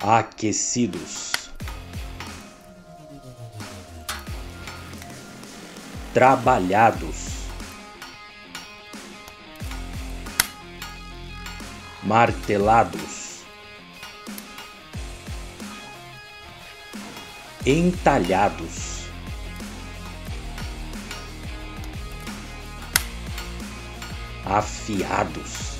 aquecidos, trabalhados, martelados, entalhados, afiados.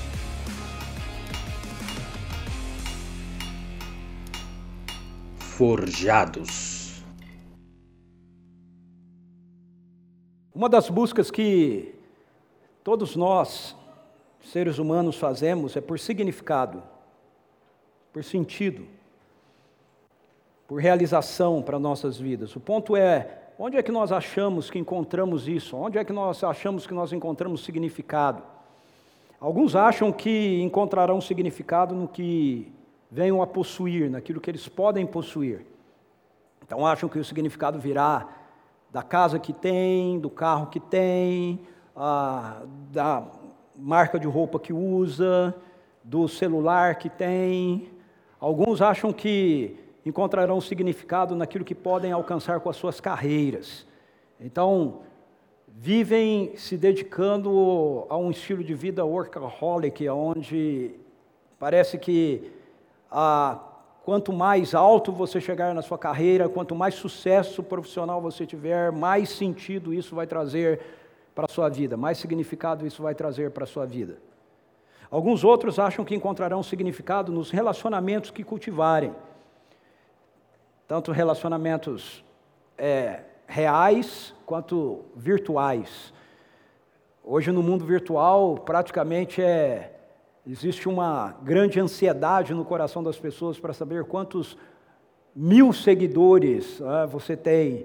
Forjados. Uma das buscas que todos nós, seres humanos, fazemos é por significado, por sentido, por realização para nossas vidas. O ponto é, onde é que nós achamos que encontramos isso? Onde é que nós achamos que nós encontramos significado? Alguns acham que encontrarão significado no que venham a possuir, naquilo que eles podem possuir. Então acham que o significado virá da casa que tem, do carro que tem, a, da marca de roupa que usa, do celular que tem. Alguns acham que encontrarão significado naquilo que podem alcançar com as suas carreiras. Então, vivem se dedicando a um estilo de vida workaholic, onde parece que ah, quanto mais alto você chegar na sua carreira, quanto mais sucesso profissional você tiver, mais sentido isso vai trazer para a sua vida, mais significado isso vai trazer para a sua vida. Alguns outros acham que encontrarão significado nos relacionamentos que cultivarem, tanto relacionamentos é, reais quanto virtuais. Hoje, no mundo virtual, praticamente é Existe uma grande ansiedade no coração das pessoas para saber quantos mil seguidores ah, você tem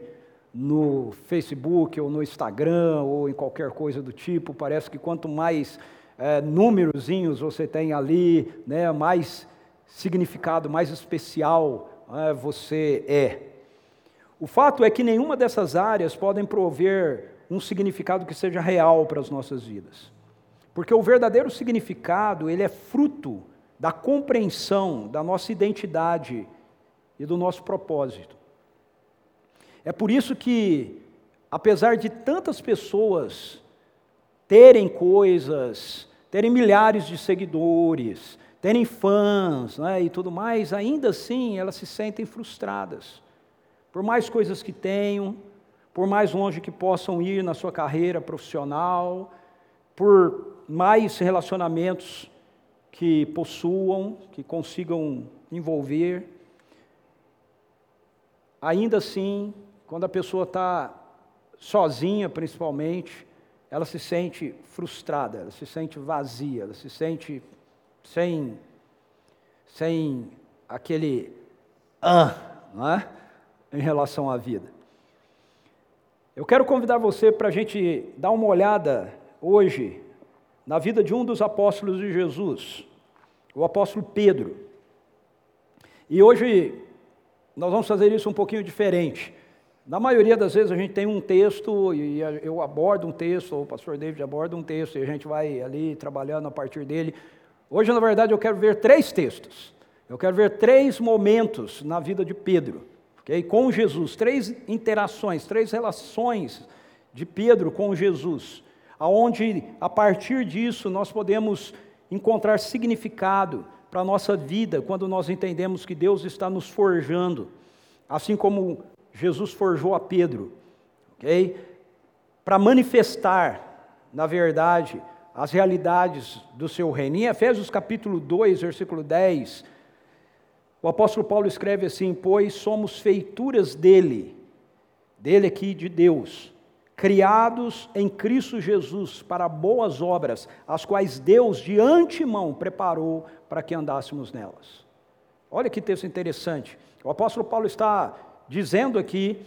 no Facebook ou no Instagram ou em qualquer coisa do tipo. Parece que quanto mais é, númerozinhos você tem ali, né, mais significado, mais especial ah, você é. O fato é que nenhuma dessas áreas podem prover um significado que seja real para as nossas vidas. Porque o verdadeiro significado, ele é fruto da compreensão da nossa identidade e do nosso propósito. É por isso que, apesar de tantas pessoas terem coisas, terem milhares de seguidores, terem fãs né, e tudo mais, ainda assim elas se sentem frustradas. Por mais coisas que tenham, por mais longe que possam ir na sua carreira profissional, por mais relacionamentos que possuam, que consigam envolver. Ainda assim, quando a pessoa está sozinha, principalmente, ela se sente frustrada, ela se sente vazia, ela se sente sem, sem aquele ah, não é? em relação à vida. Eu quero convidar você para a gente dar uma olhada hoje na vida de um dos apóstolos de Jesus, o apóstolo Pedro. E hoje nós vamos fazer isso um pouquinho diferente. Na maioria das vezes a gente tem um texto e eu abordo um texto, ou o pastor David aborda um texto e a gente vai ali trabalhando a partir dele. Hoje, na verdade, eu quero ver três textos. Eu quero ver três momentos na vida de Pedro, okay? com Jesus, três interações, três relações de Pedro com Jesus aonde a partir disso nós podemos encontrar significado para a nossa vida quando nós entendemos que Deus está nos forjando, assim como Jesus forjou a Pedro, ok? Para manifestar, na verdade, as realidades do seu reino. Em Efésios capítulo 2, versículo 10, o apóstolo Paulo escreve assim: Pois somos feituras dele, dele aqui de Deus, criados em Cristo Jesus para boas obras, as quais Deus de antemão preparou para que andássemos nelas. Olha que texto interessante. O apóstolo Paulo está dizendo aqui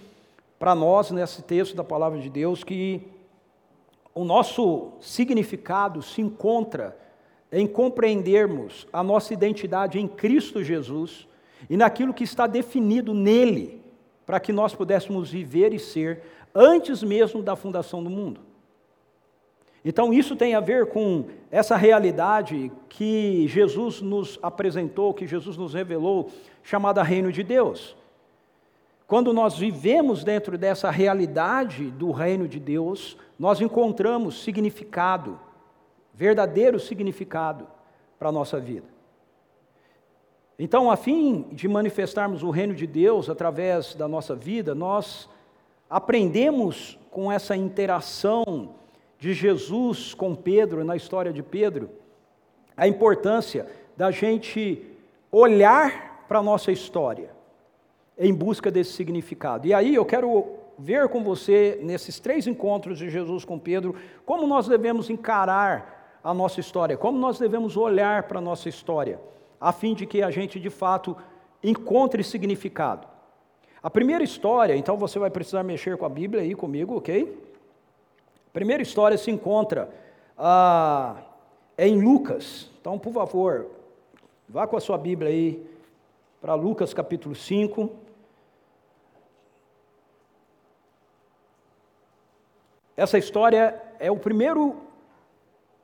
para nós, nesse texto da palavra de Deus, que o nosso significado se encontra em compreendermos a nossa identidade em Cristo Jesus e naquilo que está definido nele, para que nós pudéssemos viver e ser antes mesmo da fundação do mundo. Então, isso tem a ver com essa realidade que Jesus nos apresentou, que Jesus nos revelou, chamada Reino de Deus. Quando nós vivemos dentro dessa realidade do Reino de Deus, nós encontramos significado, verdadeiro significado para a nossa vida. Então, a fim de manifestarmos o reino de Deus através da nossa vida, nós aprendemos com essa interação de Jesus com Pedro, na história de Pedro, a importância da gente olhar para a nossa história em busca desse significado. E aí eu quero ver com você, nesses três encontros de Jesus com Pedro, como nós devemos encarar a nossa história, como nós devemos olhar para a nossa história, a fim de que a gente de fato encontre significado. A primeira história, então você vai precisar mexer com a Bíblia aí comigo, ok? primeira história se encontra ah, é em Lucas. Então, por favor, vá com a sua Bíblia aí para Lucas capítulo 5. Essa história é o primeiro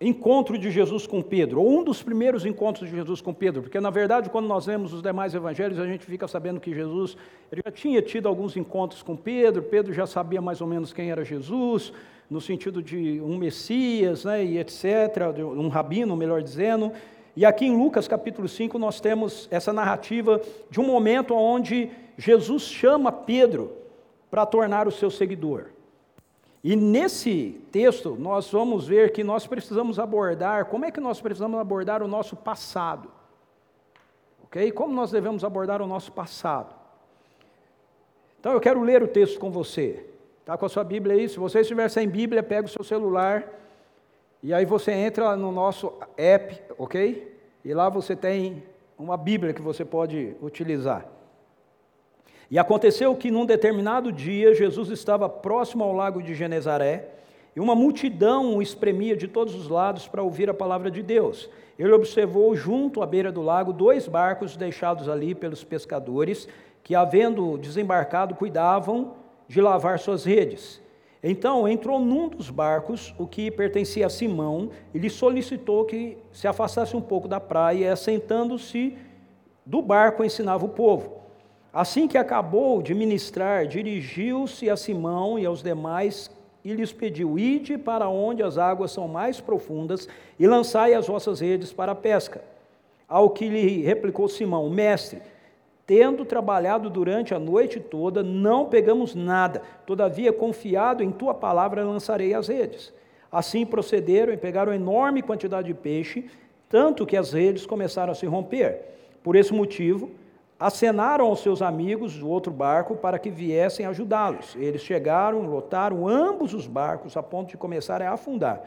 encontro de Jesus com Pedro, ou um dos primeiros encontros de Jesus com Pedro, porque na verdade, quando nós lemos os demais evangelhos, a gente fica sabendo que Jesus já tinha tido alguns encontros com Pedro, Pedro já sabia mais ou menos quem era Jesus, no sentido de um Messias, né, e etc., um rabino, melhor dizendo. E aqui em Lucas capítulo 5 nós temos essa narrativa de um momento onde Jesus chama Pedro para tornar o seu seguidor. E nesse texto nós vamos ver que nós precisamos abordar, como é que nós precisamos abordar o nosso passado? OK? Como nós devemos abordar o nosso passado? Então eu quero ler o texto com você. Está com a sua Bíblia aí? Se você estiver sem Bíblia, pega o seu celular e aí você entra no nosso app, ok? E lá você tem uma Bíblia que você pode utilizar. E aconteceu que num determinado dia Jesus estava próximo ao lago de Genezaré e uma multidão o espremia de todos os lados para ouvir a palavra de Deus. Ele observou junto à beira do lago dois barcos deixados ali pelos pescadores que, havendo desembarcado, cuidavam de lavar suas redes. Então entrou num dos barcos, o que pertencia a Simão, e lhe solicitou que se afastasse um pouco da praia, e assentando-se do barco ensinava o povo. Assim que acabou de ministrar, dirigiu-se a Simão e aos demais e lhes pediu: Ide para onde as águas são mais profundas e lançai as vossas redes para a pesca. Ao que lhe replicou Simão: Mestre, Tendo trabalhado durante a noite toda, não pegamos nada. Todavia, confiado em tua palavra, lançarei as redes. Assim procederam e pegaram enorme quantidade de peixe, tanto que as redes começaram a se romper. Por esse motivo, acenaram aos seus amigos do outro barco para que viessem ajudá-los. Eles chegaram, lotaram ambos os barcos a ponto de começarem a afundar.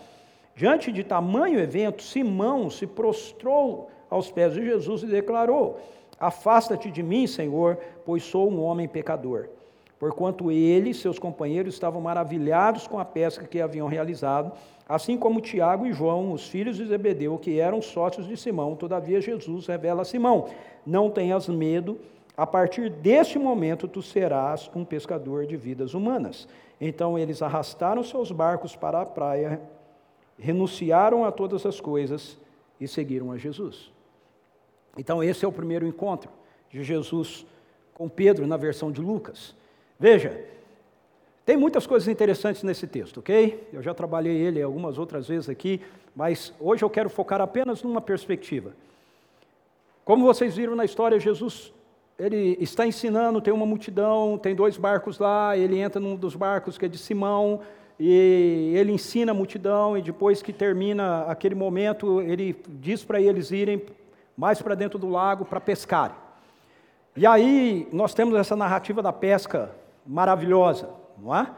Diante de tamanho evento, Simão se prostrou aos pés de Jesus e declarou: Afasta-te de mim, Senhor, pois sou um homem pecador. Porquanto ele e seus companheiros estavam maravilhados com a pesca que haviam realizado, assim como Tiago e João, os filhos de Zebedeu, que eram sócios de Simão. Todavia, Jesus revela a Simão: Não tenhas medo, a partir deste momento tu serás um pescador de vidas humanas. Então eles arrastaram seus barcos para a praia, renunciaram a todas as coisas e seguiram a Jesus. Então, esse é o primeiro encontro de Jesus com Pedro na versão de Lucas. Veja, tem muitas coisas interessantes nesse texto, ok? Eu já trabalhei ele algumas outras vezes aqui, mas hoje eu quero focar apenas numa perspectiva. Como vocês viram na história, Jesus ele está ensinando, tem uma multidão, tem dois barcos lá, ele entra num dos barcos que é de Simão, e ele ensina a multidão, e depois que termina aquele momento, ele diz para eles irem mais para dentro do lago para pescar. E aí nós temos essa narrativa da pesca maravilhosa, não é?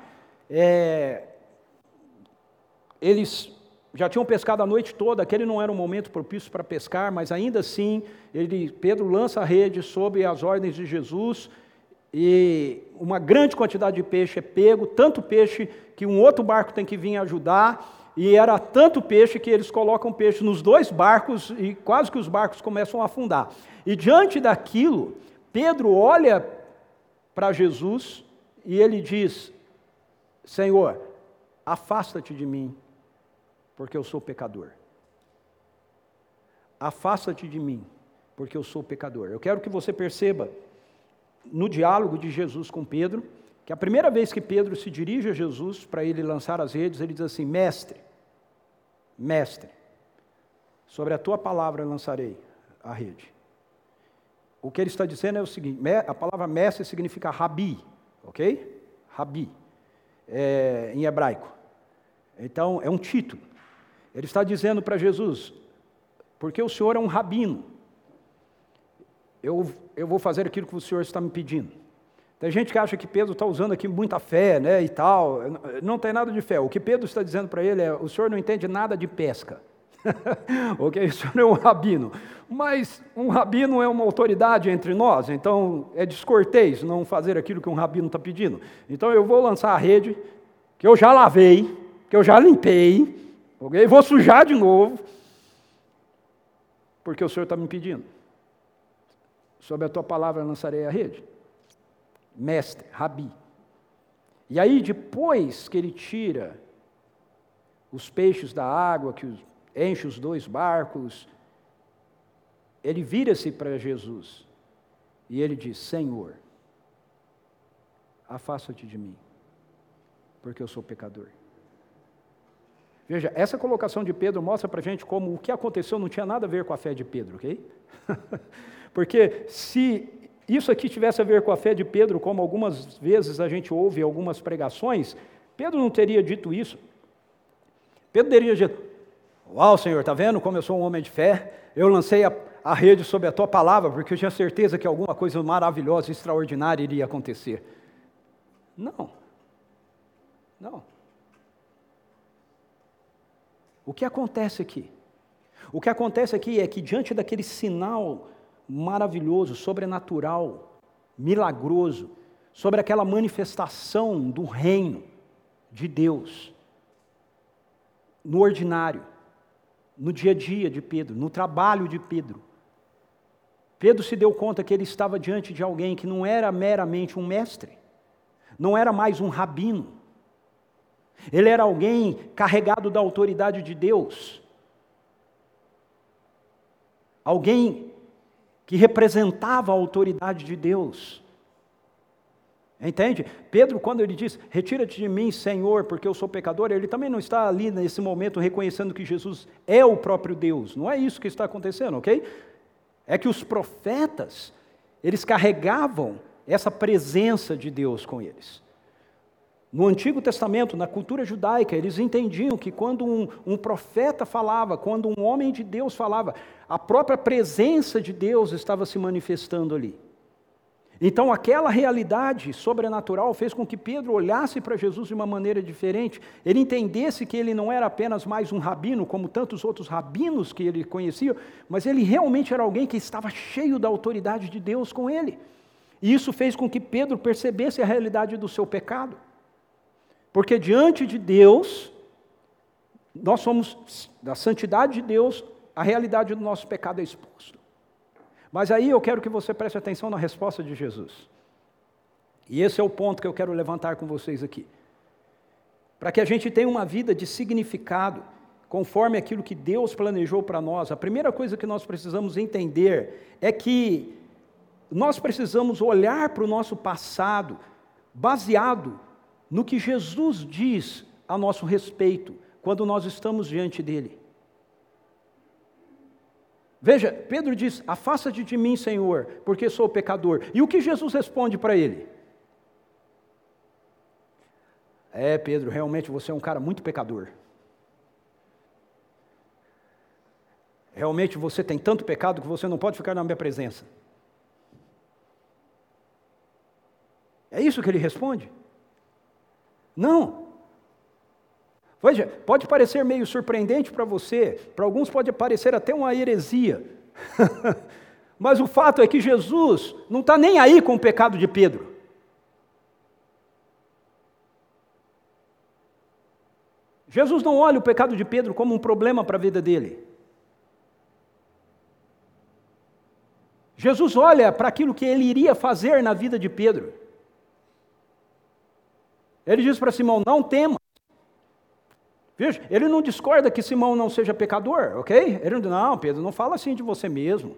é eles já tinham pescado a noite toda, aquele não era um momento propício para pescar, mas ainda assim, ele, Pedro lança a rede sob as ordens de Jesus, e uma grande quantidade de peixe é pego, tanto peixe que um outro barco tem que vir ajudar, e era tanto peixe que eles colocam peixe nos dois barcos e quase que os barcos começam a afundar. E diante daquilo, Pedro olha para Jesus e ele diz: Senhor, afasta-te de mim, porque eu sou pecador. afasta-te de mim, porque eu sou pecador. Eu quero que você perceba no diálogo de Jesus com Pedro, que a primeira vez que Pedro se dirige a Jesus para ele lançar as redes, ele diz assim: Mestre, mestre, sobre a tua palavra lançarei a rede. O que ele está dizendo é o seguinte: a palavra mestre significa rabi, ok? Rabi, é, em hebraico. Então, é um título. Ele está dizendo para Jesus, porque o Senhor é um rabino, eu, eu vou fazer aquilo que o Senhor está me pedindo. Tem gente que acha que Pedro está usando aqui muita fé, né, e tal. Não tem nada de fé. O que Pedro está dizendo para ele é: o senhor não entende nada de pesca. ok? O senhor é um rabino. Mas um rabino é uma autoridade entre nós, então é descortês não fazer aquilo que um rabino está pedindo. Então eu vou lançar a rede, que eu já lavei, que eu já limpei, ok? Vou sujar de novo, porque o senhor está me pedindo. Sobre a tua palavra lançarei a rede mestre, rabi. E aí, depois que ele tira os peixes da água, que enche os dois barcos, ele vira-se para Jesus e ele diz: Senhor, afasta-te de mim, porque eu sou pecador. Veja, essa colocação de Pedro mostra para a gente como o que aconteceu não tinha nada a ver com a fé de Pedro, ok? porque se isso aqui tivesse a ver com a fé de Pedro, como algumas vezes a gente ouve algumas pregações, Pedro não teria dito isso. Pedro teria dito: Uau, Senhor, está vendo como eu sou um homem de fé? Eu lancei a, a rede sobre a tua palavra, porque eu tinha certeza que alguma coisa maravilhosa, extraordinária iria acontecer. Não. Não. O que acontece aqui? O que acontece aqui é que, diante daquele sinal maravilhoso, sobrenatural, milagroso, sobre aquela manifestação do reino de Deus no ordinário, no dia a dia de Pedro, no trabalho de Pedro. Pedro se deu conta que ele estava diante de alguém que não era meramente um mestre, não era mais um rabino, ele era alguém carregado da autoridade de Deus, alguém que representava a autoridade de Deus. Entende? Pedro, quando ele diz, retira-te de mim, Senhor, porque eu sou pecador, ele também não está ali nesse momento reconhecendo que Jesus é o próprio Deus. Não é isso que está acontecendo, ok? É que os profetas, eles carregavam essa presença de Deus com eles. No Antigo Testamento, na cultura judaica, eles entendiam que quando um, um, profeta falava, quando um homem de Deus falava, a própria presença de Deus estava se manifestando ali. Então, aquela realidade sobrenatural fez com que Pedro olhasse para Jesus de uma maneira diferente. Ele entendesse que ele não era apenas mais um rabino, como tantos outros rabinos que ele conhecia, mas ele realmente era alguém que estava cheio da autoridade de Deus com ele. E isso fez com que Pedro percebesse a realidade do seu pecado. Porque diante de Deus, nós somos, da santidade de Deus, a realidade do nosso pecado é exposto. Mas aí eu quero que você preste atenção na resposta de Jesus. E esse é o ponto que eu quero levantar com vocês aqui. Para que a gente tenha uma vida de significado, conforme aquilo que Deus planejou para nós, a primeira coisa que nós precisamos entender é que nós precisamos olhar para o nosso passado baseado no que Jesus diz a nosso respeito quando nós estamos diante dele. Veja, Pedro diz: Afasta-te de mim, Senhor, porque sou pecador. E o que Jesus responde para ele? É, Pedro, realmente você é um cara muito pecador. Realmente você tem tanto pecado que você não pode ficar na minha presença. É isso que ele responde? Não. Veja, pode parecer meio surpreendente para você, para alguns pode parecer até uma heresia, mas o fato é que Jesus não está nem aí com o pecado de Pedro. Jesus não olha o pecado de Pedro como um problema para a vida dele. Jesus olha para aquilo que ele iria fazer na vida de Pedro. Ele diz para Simão: Não tema. Veja, ele não discorda que Simão não seja pecador, ok? Ele não, não, Pedro, não fala assim de você mesmo.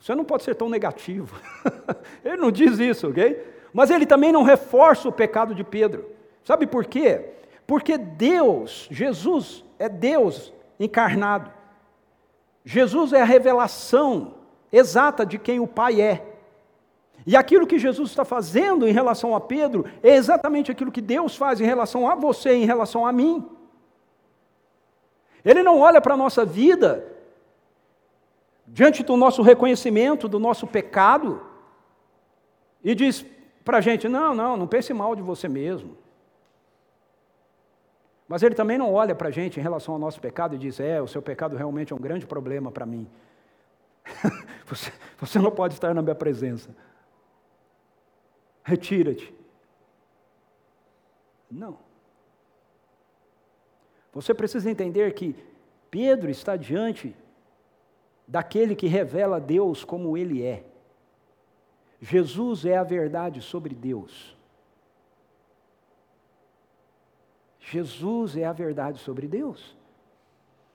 Você não pode ser tão negativo. ele não diz isso, ok? Mas ele também não reforça o pecado de Pedro. Sabe por quê? Porque Deus, Jesus, é Deus encarnado. Jesus é a revelação exata de quem o Pai é. E aquilo que Jesus está fazendo em relação a Pedro é exatamente aquilo que Deus faz em relação a você, em relação a mim. Ele não olha para a nossa vida, diante do nosso reconhecimento do nosso pecado, e diz para a gente: não, não, não pense mal de você mesmo. Mas ele também não olha para a gente em relação ao nosso pecado e diz: é, o seu pecado realmente é um grande problema para mim. você, você não pode estar na minha presença retira-te. Não. Você precisa entender que Pedro está diante daquele que revela Deus como ele é. Jesus é a verdade sobre Deus. Jesus é a verdade sobre Deus.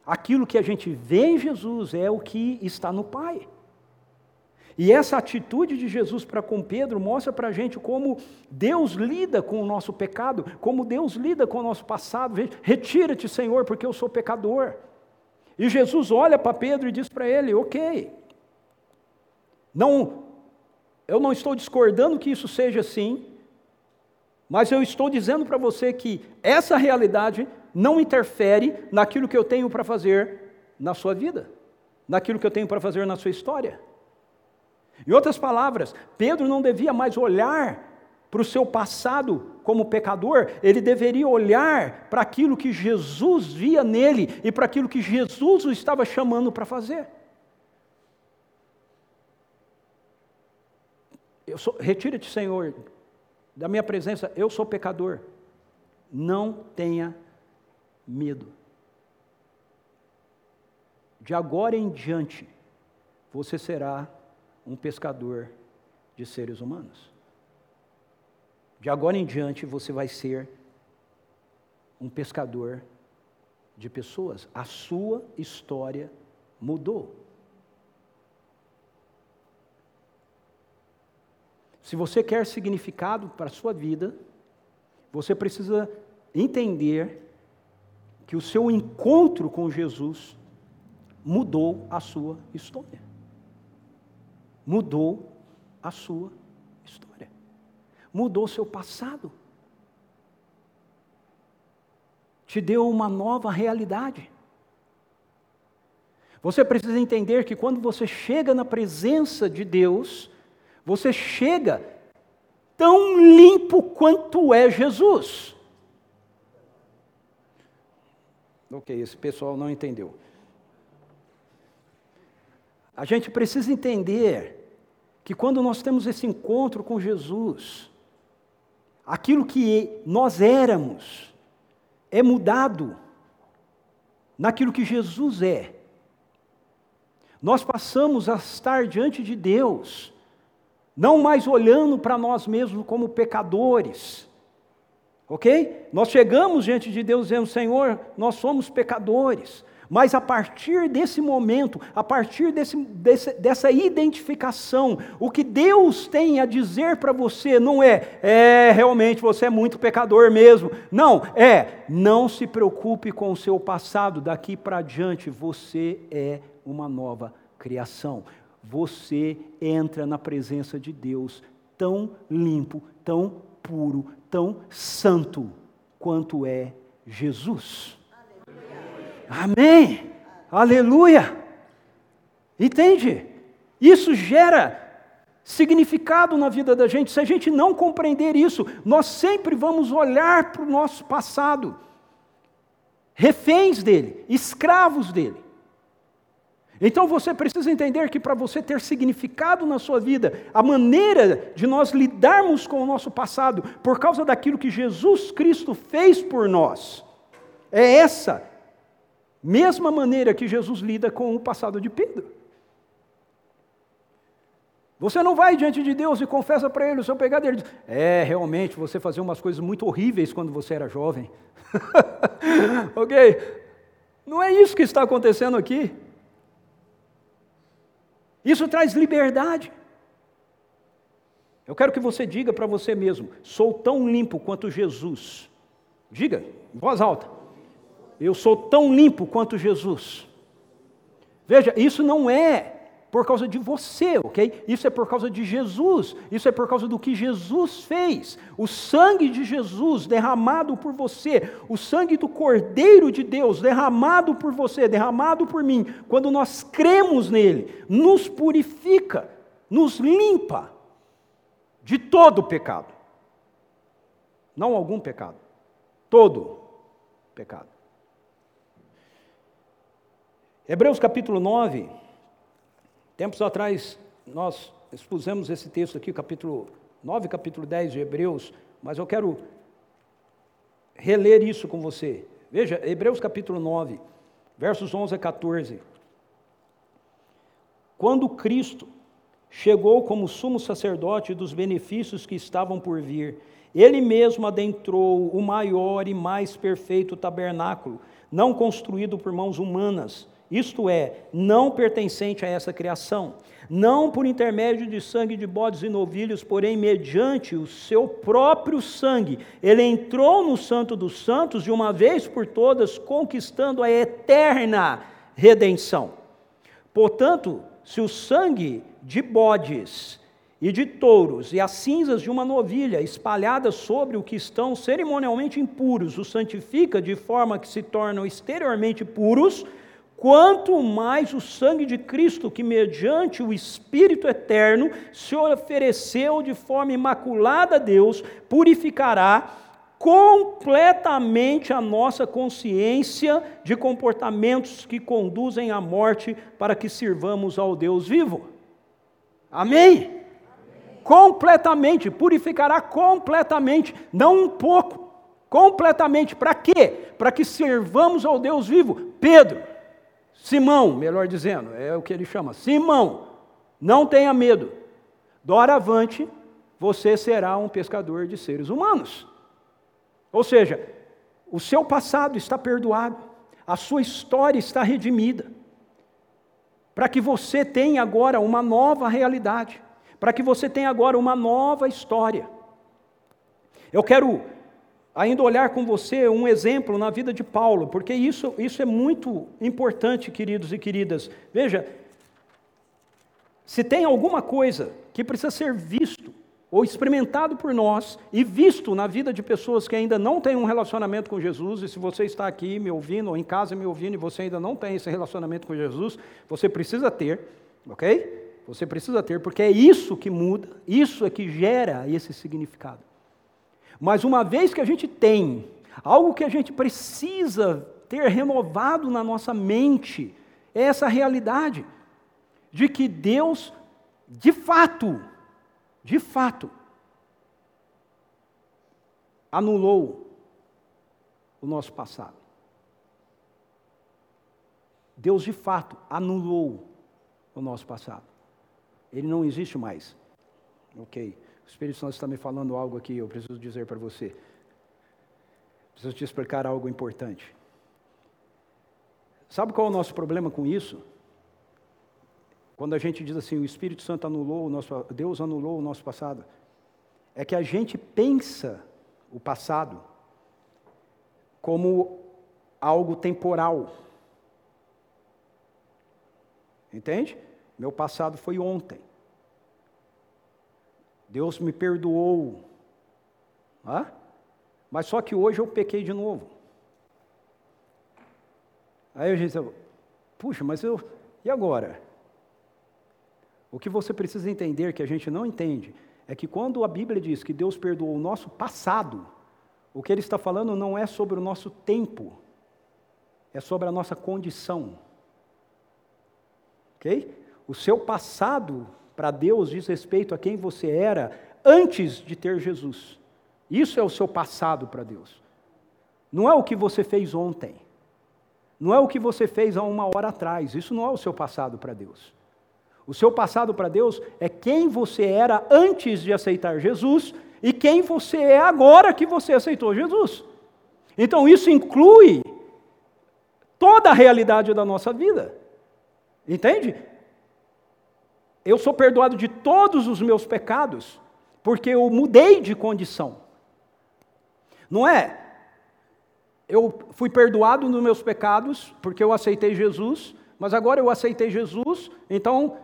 Aquilo que a gente vê em Jesus é o que está no Pai. E essa atitude de Jesus para com Pedro mostra para a gente como Deus lida com o nosso pecado, como Deus lida com o nosso passado. Retira-te, Senhor, porque eu sou pecador. E Jesus olha para Pedro e diz para ele: Ok, não, eu não estou discordando que isso seja assim, mas eu estou dizendo para você que essa realidade não interfere naquilo que eu tenho para fazer na sua vida, naquilo que eu tenho para fazer na sua história. Em outras palavras, Pedro não devia mais olhar para o seu passado como pecador, ele deveria olhar para aquilo que Jesus via nele e para aquilo que Jesus o estava chamando para fazer. Retira-te, Senhor, da minha presença, eu sou pecador. Não tenha medo. De agora em diante, você será um pescador de seres humanos. De agora em diante você vai ser um pescador de pessoas. A sua história mudou. Se você quer significado para a sua vida, você precisa entender que o seu encontro com Jesus mudou a sua história mudou a sua história, mudou seu passado, te deu uma nova realidade. Você precisa entender que quando você chega na presença de Deus, você chega tão limpo quanto é Jesus. Ok, esse pessoal não entendeu. A gente precisa entender que quando nós temos esse encontro com Jesus, aquilo que nós éramos é mudado naquilo que Jesus é. Nós passamos a estar diante de Deus, não mais olhando para nós mesmos como pecadores, ok? Nós chegamos diante de Deus dizendo: Senhor, nós somos pecadores, mas a partir desse momento, a partir desse, desse, dessa identificação, o que Deus tem a dizer para você não é, é, realmente você é muito pecador mesmo. Não, é, não se preocupe com o seu passado, daqui para diante você é uma nova criação. Você entra na presença de Deus tão limpo, tão puro, tão santo quanto é Jesus. Amém. Aleluia. Entende? Isso gera significado na vida da gente. Se a gente não compreender isso, nós sempre vamos olhar para o nosso passado, reféns dele, escravos dele. Então você precisa entender que para você ter significado na sua vida, a maneira de nós lidarmos com o nosso passado, por causa daquilo que Jesus Cristo fez por nós, é essa Mesma maneira que Jesus lida com o passado de Pedro. Você não vai diante de Deus e confessa para Ele o seu pecado. Ele diz: É, realmente, você fazia umas coisas muito horríveis quando você era jovem. ok? Não é isso que está acontecendo aqui. Isso traz liberdade. Eu quero que você diga para você mesmo: sou tão limpo quanto Jesus. Diga, em voz alta. Eu sou tão limpo quanto Jesus. Veja, isso não é por causa de você, ok? Isso é por causa de Jesus, isso é por causa do que Jesus fez. O sangue de Jesus derramado por você, o sangue do Cordeiro de Deus derramado por você, derramado por mim, quando nós cremos nele, nos purifica, nos limpa de todo pecado. Não algum pecado, todo pecado. Hebreus capítulo 9 Tempos atrás, nós expusemos esse texto aqui, capítulo 9, capítulo 10 de Hebreus, mas eu quero reler isso com você. Veja, Hebreus capítulo 9, versos 11 a 14. Quando Cristo chegou como sumo sacerdote dos benefícios que estavam por vir, ele mesmo adentrou o maior e mais perfeito tabernáculo, não construído por mãos humanas, isto é, não pertencente a essa criação, não por intermédio de sangue de bodes e novilhos, porém mediante o seu próprio sangue, ele entrou no Santo dos Santos de uma vez por todas, conquistando a eterna redenção. Portanto, se o sangue de bodes e de touros e as cinzas de uma novilha espalhadas sobre o que estão cerimonialmente impuros o santifica de forma que se tornam exteriormente puros, quanto mais o sangue de Cristo, que mediante o Espírito eterno se ofereceu de forma imaculada a Deus, purificará completamente a nossa consciência de comportamentos que conduzem à morte, para que sirvamos ao Deus vivo. Amém? Amém. Completamente, purificará completamente, não um pouco, completamente. Para quê? Para que sirvamos ao Deus vivo. Pedro, Simão, melhor dizendo, é o que ele chama. Simão, não tenha medo. Doravante, você será um pescador de seres humanos. Ou seja, o seu passado está perdoado, a sua história está redimida, para que você tenha agora uma nova realidade, para que você tenha agora uma nova história. Eu quero ainda olhar com você um exemplo na vida de Paulo, porque isso, isso é muito importante, queridos e queridas. Veja, se tem alguma coisa que precisa ser visto ou experimentado por nós e visto na vida de pessoas que ainda não têm um relacionamento com Jesus, e se você está aqui me ouvindo ou em casa me ouvindo e você ainda não tem esse relacionamento com Jesus, você precisa ter, ok? Você precisa ter, porque é isso que muda, isso é que gera esse significado. Mas uma vez que a gente tem algo que a gente precisa ter renovado na nossa mente, é essa realidade de que Deus, de fato, de fato, anulou o nosso passado. Deus, de fato, anulou o nosso passado. Ele não existe mais. Ok. O Espírito Santo está me falando algo aqui, eu preciso dizer para você. Preciso te explicar algo importante. Sabe qual é o nosso problema com isso? Quando a gente diz assim, o Espírito Santo anulou o nosso, Deus anulou o nosso passado, é que a gente pensa o passado como algo temporal. Entende? Meu passado foi ontem. Deus me perdoou. Ah? Mas só que hoje eu pequei de novo. Aí a gente diz, puxa, mas eu. E agora? O que você precisa entender, que a gente não entende, é que quando a Bíblia diz que Deus perdoou o nosso passado, o que ele está falando não é sobre o nosso tempo, é sobre a nossa condição. Ok? O seu passado para Deus diz respeito a quem você era antes de ter Jesus. Isso é o seu passado para Deus. Não é o que você fez ontem. Não é o que você fez há uma hora atrás. Isso não é o seu passado para Deus. O seu passado para Deus é quem você era antes de aceitar Jesus e quem você é agora que você aceitou Jesus. Então isso inclui toda a realidade da nossa vida. Entende? Eu sou perdoado de todos os meus pecados, porque eu mudei de condição. Não é? Eu fui perdoado nos meus pecados, porque eu aceitei Jesus, mas agora eu aceitei Jesus, então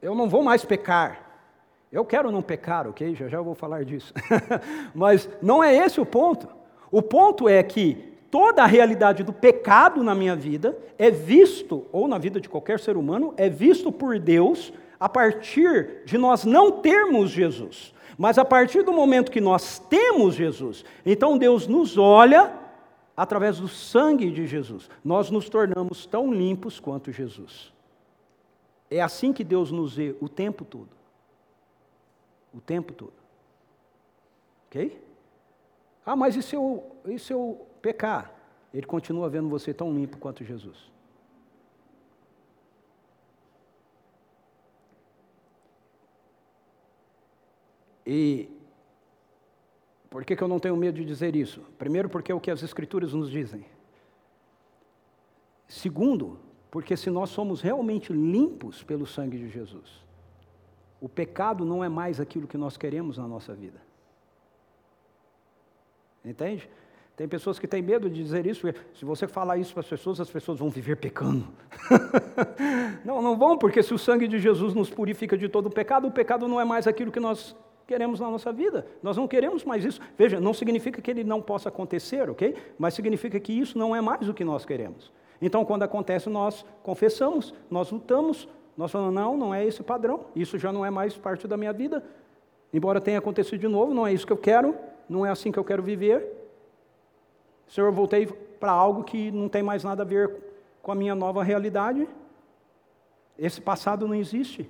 eu não vou mais pecar. Eu quero não pecar, ok? Já já vou falar disso. mas não é esse o ponto. O ponto é que toda a realidade do pecado na minha vida é visto, ou na vida de qualquer ser humano, é visto por Deus a partir de nós não termos Jesus. Mas a partir do momento que nós temos Jesus, então Deus nos olha através do sangue de Jesus. Nós nos tornamos tão limpos quanto Jesus. É assim que Deus nos vê o tempo todo. O tempo todo. Ok? Ah, mas e se eu, e se eu pecar? Ele continua vendo você tão limpo quanto Jesus. E por que, que eu não tenho medo de dizer isso? Primeiro, porque é o que as Escrituras nos dizem. Segundo, porque se nós somos realmente limpos pelo sangue de Jesus, o pecado não é mais aquilo que nós queremos na nossa vida. Entende? Tem pessoas que têm medo de dizer isso, se você falar isso para as pessoas, as pessoas vão viver pecando. não, não vão, porque se o sangue de Jesus nos purifica de todo o pecado, o pecado não é mais aquilo que nós queremos na nossa vida. Nós não queremos mais isso. Veja, não significa que ele não possa acontecer, ok? Mas significa que isso não é mais o que nós queremos. Então, quando acontece, nós confessamos, nós lutamos, nós falamos, não, não é esse padrão, isso já não é mais parte da minha vida. Embora tenha acontecido de novo, não é isso que eu quero, não é assim que eu quero viver. Senhor, eu voltei para algo que não tem mais nada a ver com a minha nova realidade. Esse passado não existe.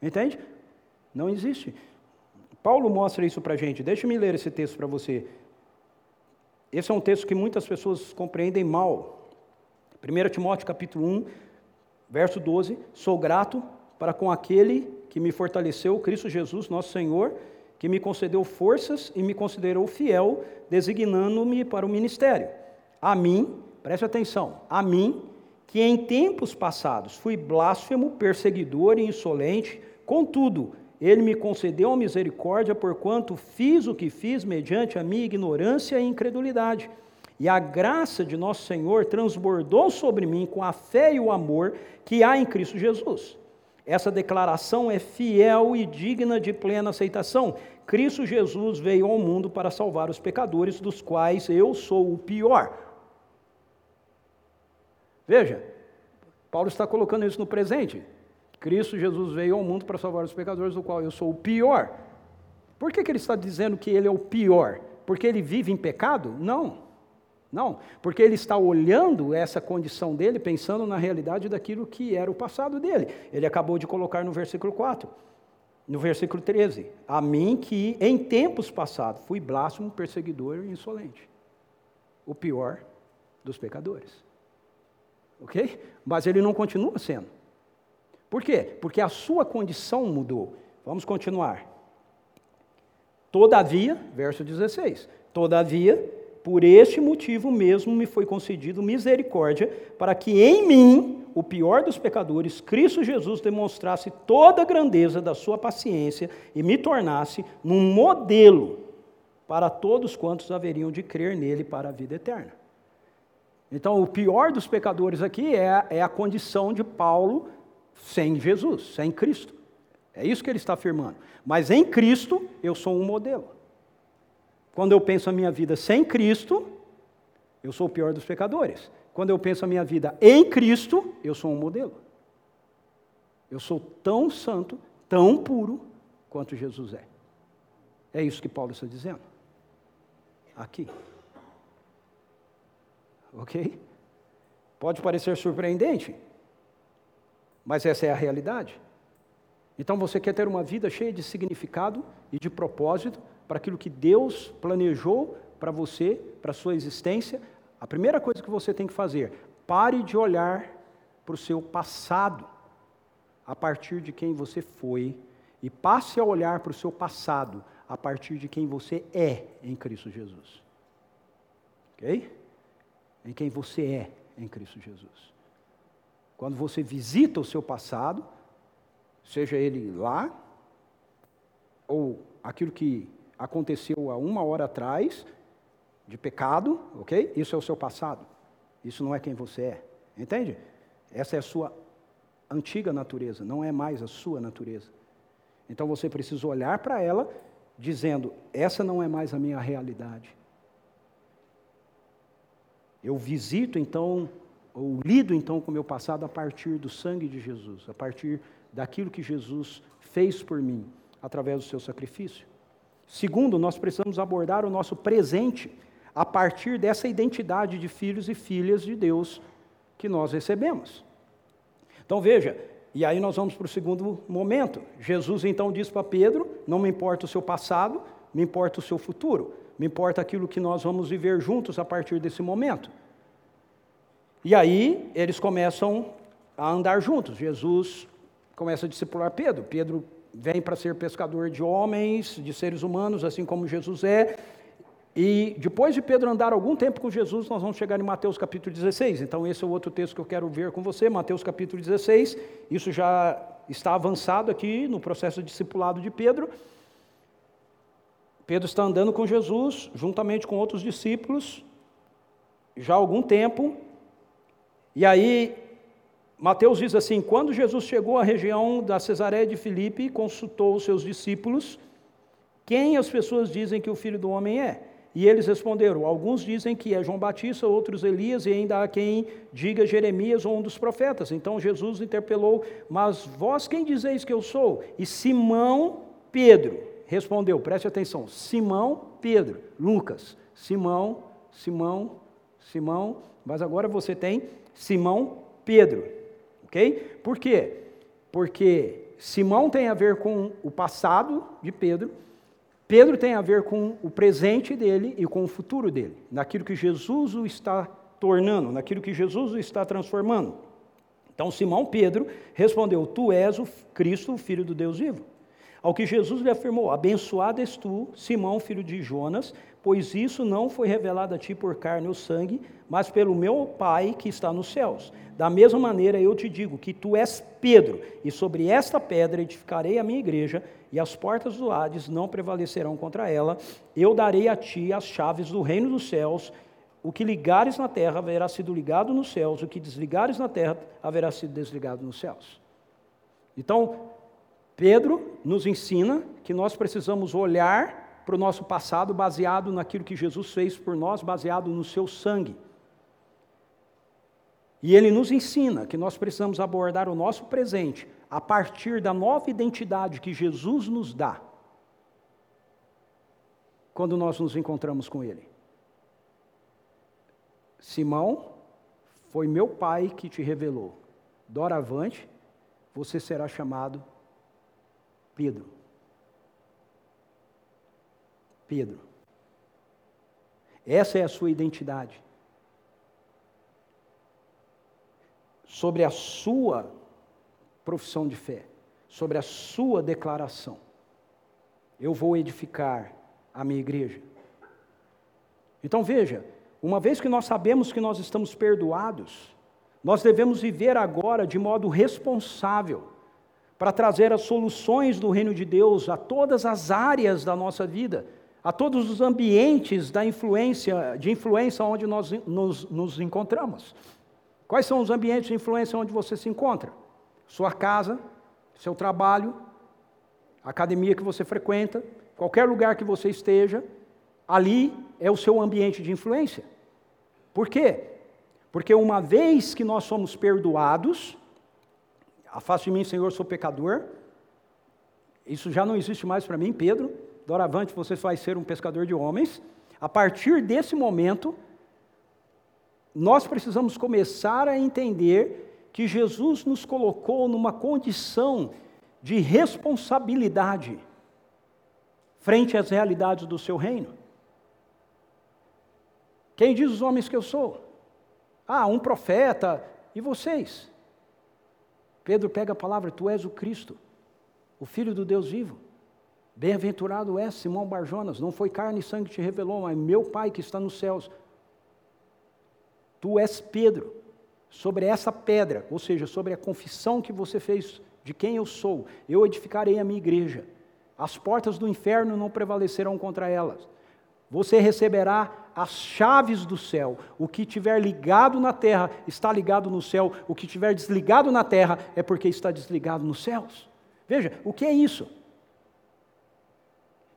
Entende? Não existe. Paulo mostra isso para a gente. Deixa-me ler esse texto para você. Esse é um texto que muitas pessoas compreendem mal. 1 Timóteo capítulo 1, verso 12. Sou grato para com aquele que me fortaleceu, Cristo Jesus, nosso Senhor, que me concedeu forças e me considerou fiel, designando-me para o ministério. A mim, preste atenção, a mim, que em tempos passados fui blasfemo, perseguidor e insolente, contudo, ele me concedeu misericórdia, porquanto fiz o que fiz mediante a minha ignorância e incredulidade. E a graça de nosso Senhor transbordou sobre mim com a fé e o amor que há em Cristo Jesus. Essa declaração é fiel e digna de plena aceitação. Cristo Jesus veio ao mundo para salvar os pecadores, dos quais eu sou o pior. Veja, Paulo está colocando isso no presente. Cristo Jesus veio ao mundo para salvar os pecadores, do qual eu sou o pior. Por que, que ele está dizendo que ele é o pior? Porque ele vive em pecado? Não. Não, porque ele está olhando essa condição dele, pensando na realidade daquilo que era o passado dele. Ele acabou de colocar no versículo 4, no versículo 13: A mim que em tempos passados fui blasfemo, perseguidor e insolente. O pior dos pecadores. Ok? Mas ele não continua sendo. Por quê? Porque a sua condição mudou. Vamos continuar. Todavia, verso 16: Todavia, por este motivo mesmo me foi concedido misericórdia, para que em mim, o pior dos pecadores, Cristo Jesus demonstrasse toda a grandeza da sua paciência e me tornasse num modelo para todos quantos haveriam de crer nele para a vida eterna. Então, o pior dos pecadores aqui é, é a condição de Paulo sem Jesus, sem Cristo. É isso que ele está afirmando. Mas em Cristo, eu sou um modelo. Quando eu penso a minha vida sem Cristo, eu sou o pior dos pecadores. Quando eu penso a minha vida em Cristo, eu sou um modelo. Eu sou tão santo, tão puro quanto Jesus é. É isso que Paulo está dizendo. Aqui. Ok? Pode parecer surpreendente, mas essa é a realidade. Então você quer ter uma vida cheia de significado e de propósito, para aquilo que Deus planejou para você, para a sua existência, a primeira coisa que você tem que fazer, pare de olhar para o seu passado. a partir de quem você foi e passe a olhar para o seu passado a partir de quem você é em Cristo Jesus. Ok? Em quem você é em Cristo Jesus. Quando você visita o seu passado, seja ele lá, ou aquilo que aconteceu há uma hora atrás, de pecado, ok? Isso é o seu passado. Isso não é quem você é. Entende? Essa é a sua antiga natureza, não é mais a sua natureza. Então você precisa olhar para ela dizendo: essa não é mais a minha realidade. Eu visito então, ou lido então com o meu passado a partir do sangue de Jesus, a partir daquilo que Jesus fez por mim, através do seu sacrifício. Segundo, nós precisamos abordar o nosso presente a partir dessa identidade de filhos e filhas de Deus que nós recebemos. Então veja, e aí nós vamos para o segundo momento. Jesus então diz para Pedro: Não me importa o seu passado, me importa o seu futuro, me importa aquilo que nós vamos viver juntos a partir desse momento. E aí eles começam a andar juntos. Jesus começa a discipular Pedro. Pedro vem para ser pescador de homens, de seres humanos, assim como Jesus é. E depois de Pedro andar algum tempo com Jesus, nós vamos chegar em Mateus capítulo 16. Então, esse é o outro texto que eu quero ver com você, Mateus capítulo 16. Isso já está avançado aqui no processo discipulado de Pedro. Pedro está andando com Jesus, juntamente com outros discípulos, já há algum tempo. E aí, Mateus diz assim: quando Jesus chegou à região da Cesareia de Filipe, consultou os seus discípulos, quem as pessoas dizem que o filho do homem é? E eles responderam: Alguns dizem que é João Batista, outros Elias, e ainda há quem diga Jeremias ou um dos profetas. Então Jesus interpelou: Mas vós quem dizeis que eu sou? E Simão Pedro respondeu: Preste atenção, Simão Pedro, Lucas, Simão, Simão, Simão, mas agora você tem Simão Pedro, ok? Por quê? Porque Simão tem a ver com o passado de Pedro Pedro tem a ver com o presente dele e com o futuro dele, naquilo que Jesus o está tornando, naquilo que Jesus o está transformando. Então Simão Pedro respondeu: Tu és o Cristo, o Filho do Deus vivo. Ao que Jesus lhe afirmou: Abençoado és tu, Simão, filho de Jonas, pois isso não foi revelado a ti por carne ou sangue, mas pelo meu Pai que está nos céus. Da mesma maneira eu te digo que tu és Pedro, e sobre esta pedra edificarei a minha igreja, e as portas do Hades não prevalecerão contra ela. Eu darei a ti as chaves do reino dos céus. O que ligares na terra haverá sido ligado nos céus, o que desligares na terra haverá sido desligado nos céus. Então, Pedro nos ensina que nós precisamos olhar para o nosso passado baseado naquilo que Jesus fez por nós, baseado no seu sangue. E ele nos ensina que nós precisamos abordar o nosso presente a partir da nova identidade que Jesus nos dá quando nós nos encontramos com Ele. Simão, foi meu pai que te revelou. Doravante, você será chamado Pedro. Pedro. Essa é a sua identidade. Sobre a sua profissão de fé, sobre a sua declaração. Eu vou edificar a minha igreja. Então veja, uma vez que nós sabemos que nós estamos perdoados, nós devemos viver agora de modo responsável para trazer as soluções do reino de Deus a todas as áreas da nossa vida, a todos os ambientes da influência, de influência onde nós nos, nos encontramos. Quais são os ambientes de influência onde você se encontra? sua casa, seu trabalho, a academia que você frequenta, qualquer lugar que você esteja, ali é o seu ambiente de influência. Por quê? Porque uma vez que nós somos perdoados, afaste de mim, Senhor, sou pecador, isso já não existe mais para mim, Pedro, doravante você vai ser um pescador de homens. A partir desse momento, nós precisamos começar a entender que Jesus nos colocou numa condição de responsabilidade frente às realidades do seu reino. Quem diz os homens que eu sou? Ah, um profeta. E vocês? Pedro pega a palavra: Tu és o Cristo, o Filho do Deus vivo. Bem-aventurado és Simão Barjonas, não foi carne e sangue que te revelou, mas meu Pai que está nos céus. Tu és Pedro, sobre essa pedra, ou seja, sobre a confissão que você fez de quem eu sou, eu edificarei a minha igreja. As portas do inferno não prevalecerão contra elas. Você receberá as chaves do céu. O que tiver ligado na terra está ligado no céu. O que tiver desligado na terra é porque está desligado nos céus. Veja, o que é isso?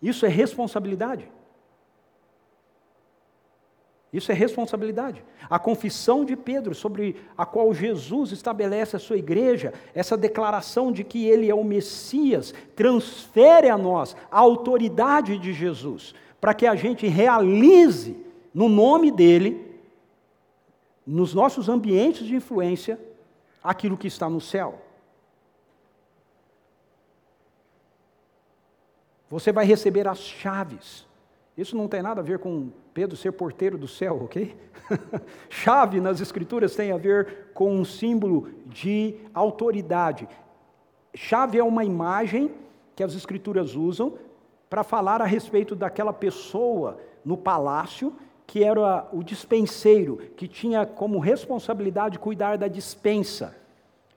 Isso é responsabilidade. Isso é responsabilidade. A confissão de Pedro, sobre a qual Jesus estabelece a sua igreja, essa declaração de que ele é o Messias, transfere a nós a autoridade de Jesus, para que a gente realize, no nome dele, nos nossos ambientes de influência, aquilo que está no céu. Você vai receber as chaves. Isso não tem nada a ver com Pedro ser porteiro do céu, ok? Chave nas Escrituras tem a ver com um símbolo de autoridade. Chave é uma imagem que as Escrituras usam para falar a respeito daquela pessoa no palácio que era o dispenseiro, que tinha como responsabilidade cuidar da dispensa.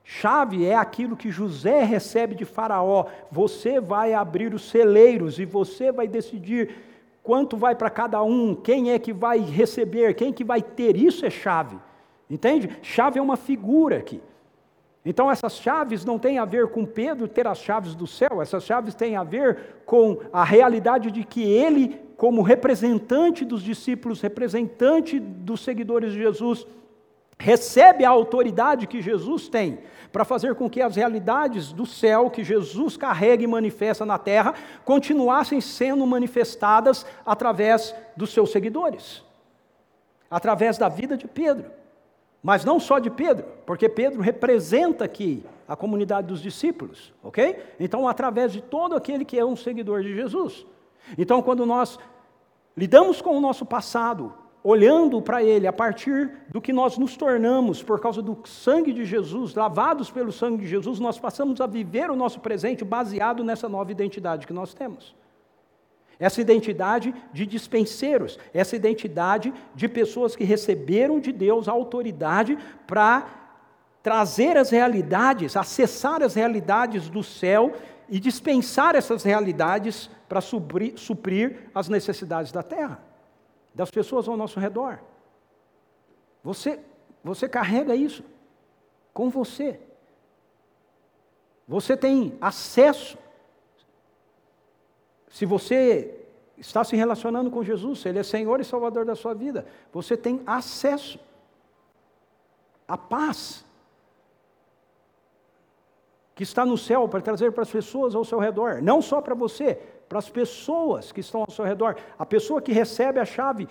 Chave é aquilo que José recebe de Faraó. Você vai abrir os celeiros e você vai decidir quanto vai para cada um, quem é que vai receber, quem que vai ter. Isso é chave. Entende? Chave é uma figura aqui. Então essas chaves não têm a ver com Pedro ter as chaves do céu, essas chaves têm a ver com a realidade de que ele, como representante dos discípulos, representante dos seguidores de Jesus, recebe a autoridade que Jesus tem para fazer com que as realidades do céu que Jesus carrega e manifesta na terra continuassem sendo manifestadas através dos seus seguidores, através da vida de Pedro. Mas não só de Pedro, porque Pedro representa aqui a comunidade dos discípulos, ok? Então, através de todo aquele que é um seguidor de Jesus. Então, quando nós lidamos com o nosso passado, olhando para Ele a partir do que nós nos tornamos por causa do sangue de Jesus, lavados pelo sangue de Jesus, nós passamos a viver o nosso presente baseado nessa nova identidade que nós temos. Essa identidade de dispenseiros, essa identidade de pessoas que receberam de Deus a autoridade para trazer as realidades, acessar as realidades do céu e dispensar essas realidades para suprir, suprir as necessidades da terra das pessoas ao nosso redor. Você, você carrega isso com você. Você tem acesso. Se você está se relacionando com Jesus, Ele é Senhor e Salvador da sua vida, você tem acesso à paz que está no céu para trazer para as pessoas ao seu redor, não só para você, para as pessoas que estão ao seu redor. A pessoa que recebe a chave,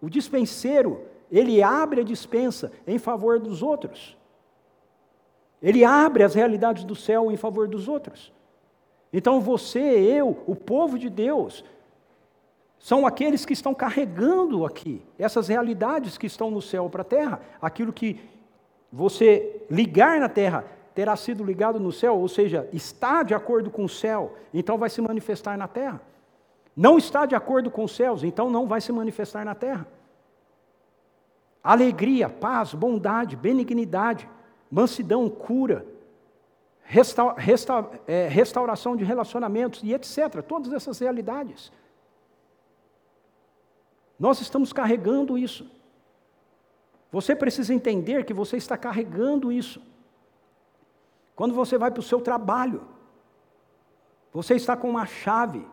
o dispenseiro, ele abre a dispensa em favor dos outros. Ele abre as realidades do céu em favor dos outros. Então você, eu, o povo de Deus, são aqueles que estão carregando aqui essas realidades que estão no céu para a terra. Aquilo que você ligar na terra terá sido ligado no céu, ou seja, está de acordo com o céu, então vai se manifestar na terra. Não está de acordo com os céus, então não vai se manifestar na terra. Alegria, paz, bondade, benignidade, mansidão, cura, resta, resta, é, restauração de relacionamentos e etc. Todas essas realidades. Nós estamos carregando isso. Você precisa entender que você está carregando isso. Quando você vai para o seu trabalho, você está com uma chave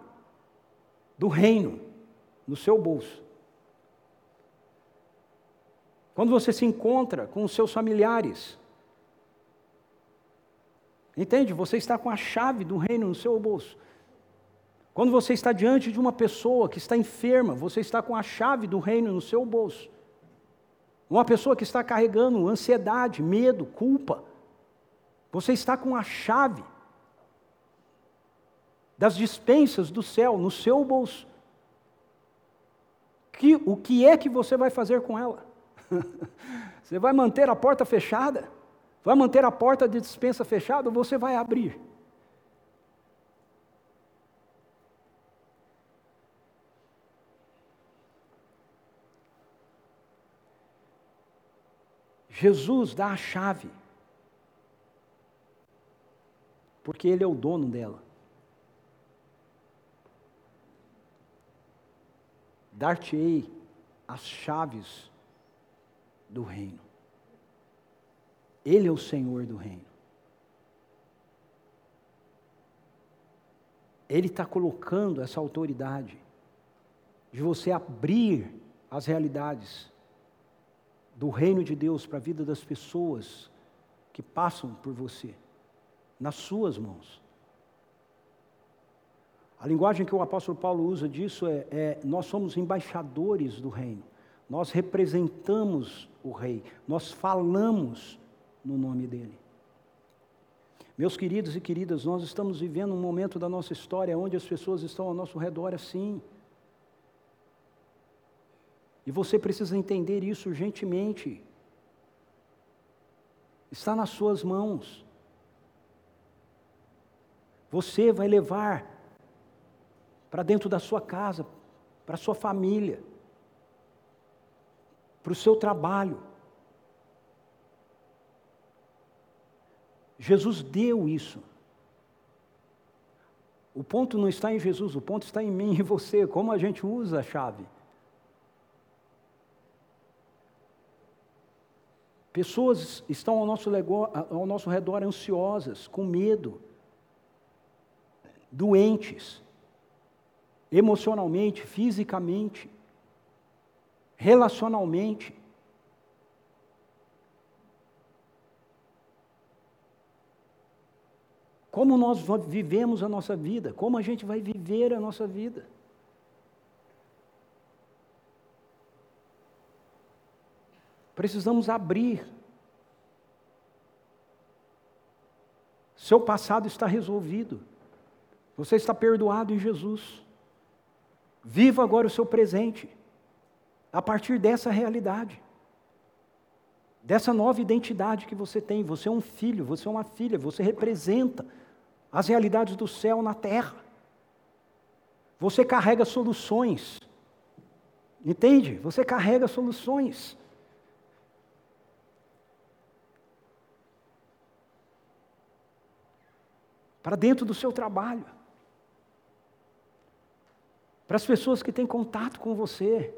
do reino no seu bolso. Quando você se encontra com os seus familiares, entende? Você está com a chave do reino no seu bolso. Quando você está diante de uma pessoa que está enferma, você está com a chave do reino no seu bolso. Uma pessoa que está carregando ansiedade, medo, culpa, você está com a chave das dispensas do céu no seu bolso. Que, o que é que você vai fazer com ela? você vai manter a porta fechada? Vai manter a porta de dispensa fechada ou você vai abrir? Jesus dá a chave, porque Ele é o dono dela. Dar-te-ei as chaves do reino. Ele é o Senhor do reino. Ele está colocando essa autoridade de você abrir as realidades do reino de Deus para a vida das pessoas que passam por você, nas suas mãos. A linguagem que o apóstolo Paulo usa disso é, é nós somos embaixadores do reino, nós representamos o rei, nós falamos no nome dele. Meus queridos e queridas, nós estamos vivendo um momento da nossa história onde as pessoas estão ao nosso redor assim. E você precisa entender isso urgentemente. Está nas suas mãos. Você vai levar para dentro da sua casa, para a sua família, para o seu trabalho. Jesus deu isso. O ponto não está em Jesus, o ponto está em mim e você, como a gente usa a chave. Pessoas estão ao nosso, ao nosso redor ansiosas, com medo, doentes, emocionalmente, fisicamente, relacionalmente. Como nós vivemos a nossa vida, como a gente vai viver a nossa vida. Precisamos abrir. Seu passado está resolvido. Você está perdoado em Jesus. Viva agora o seu presente. A partir dessa realidade. Dessa nova identidade que você tem. Você é um filho, você é uma filha, você representa as realidades do céu na terra. Você carrega soluções. Entende? Você carrega soluções. para dentro do seu trabalho, para as pessoas que têm contato com você.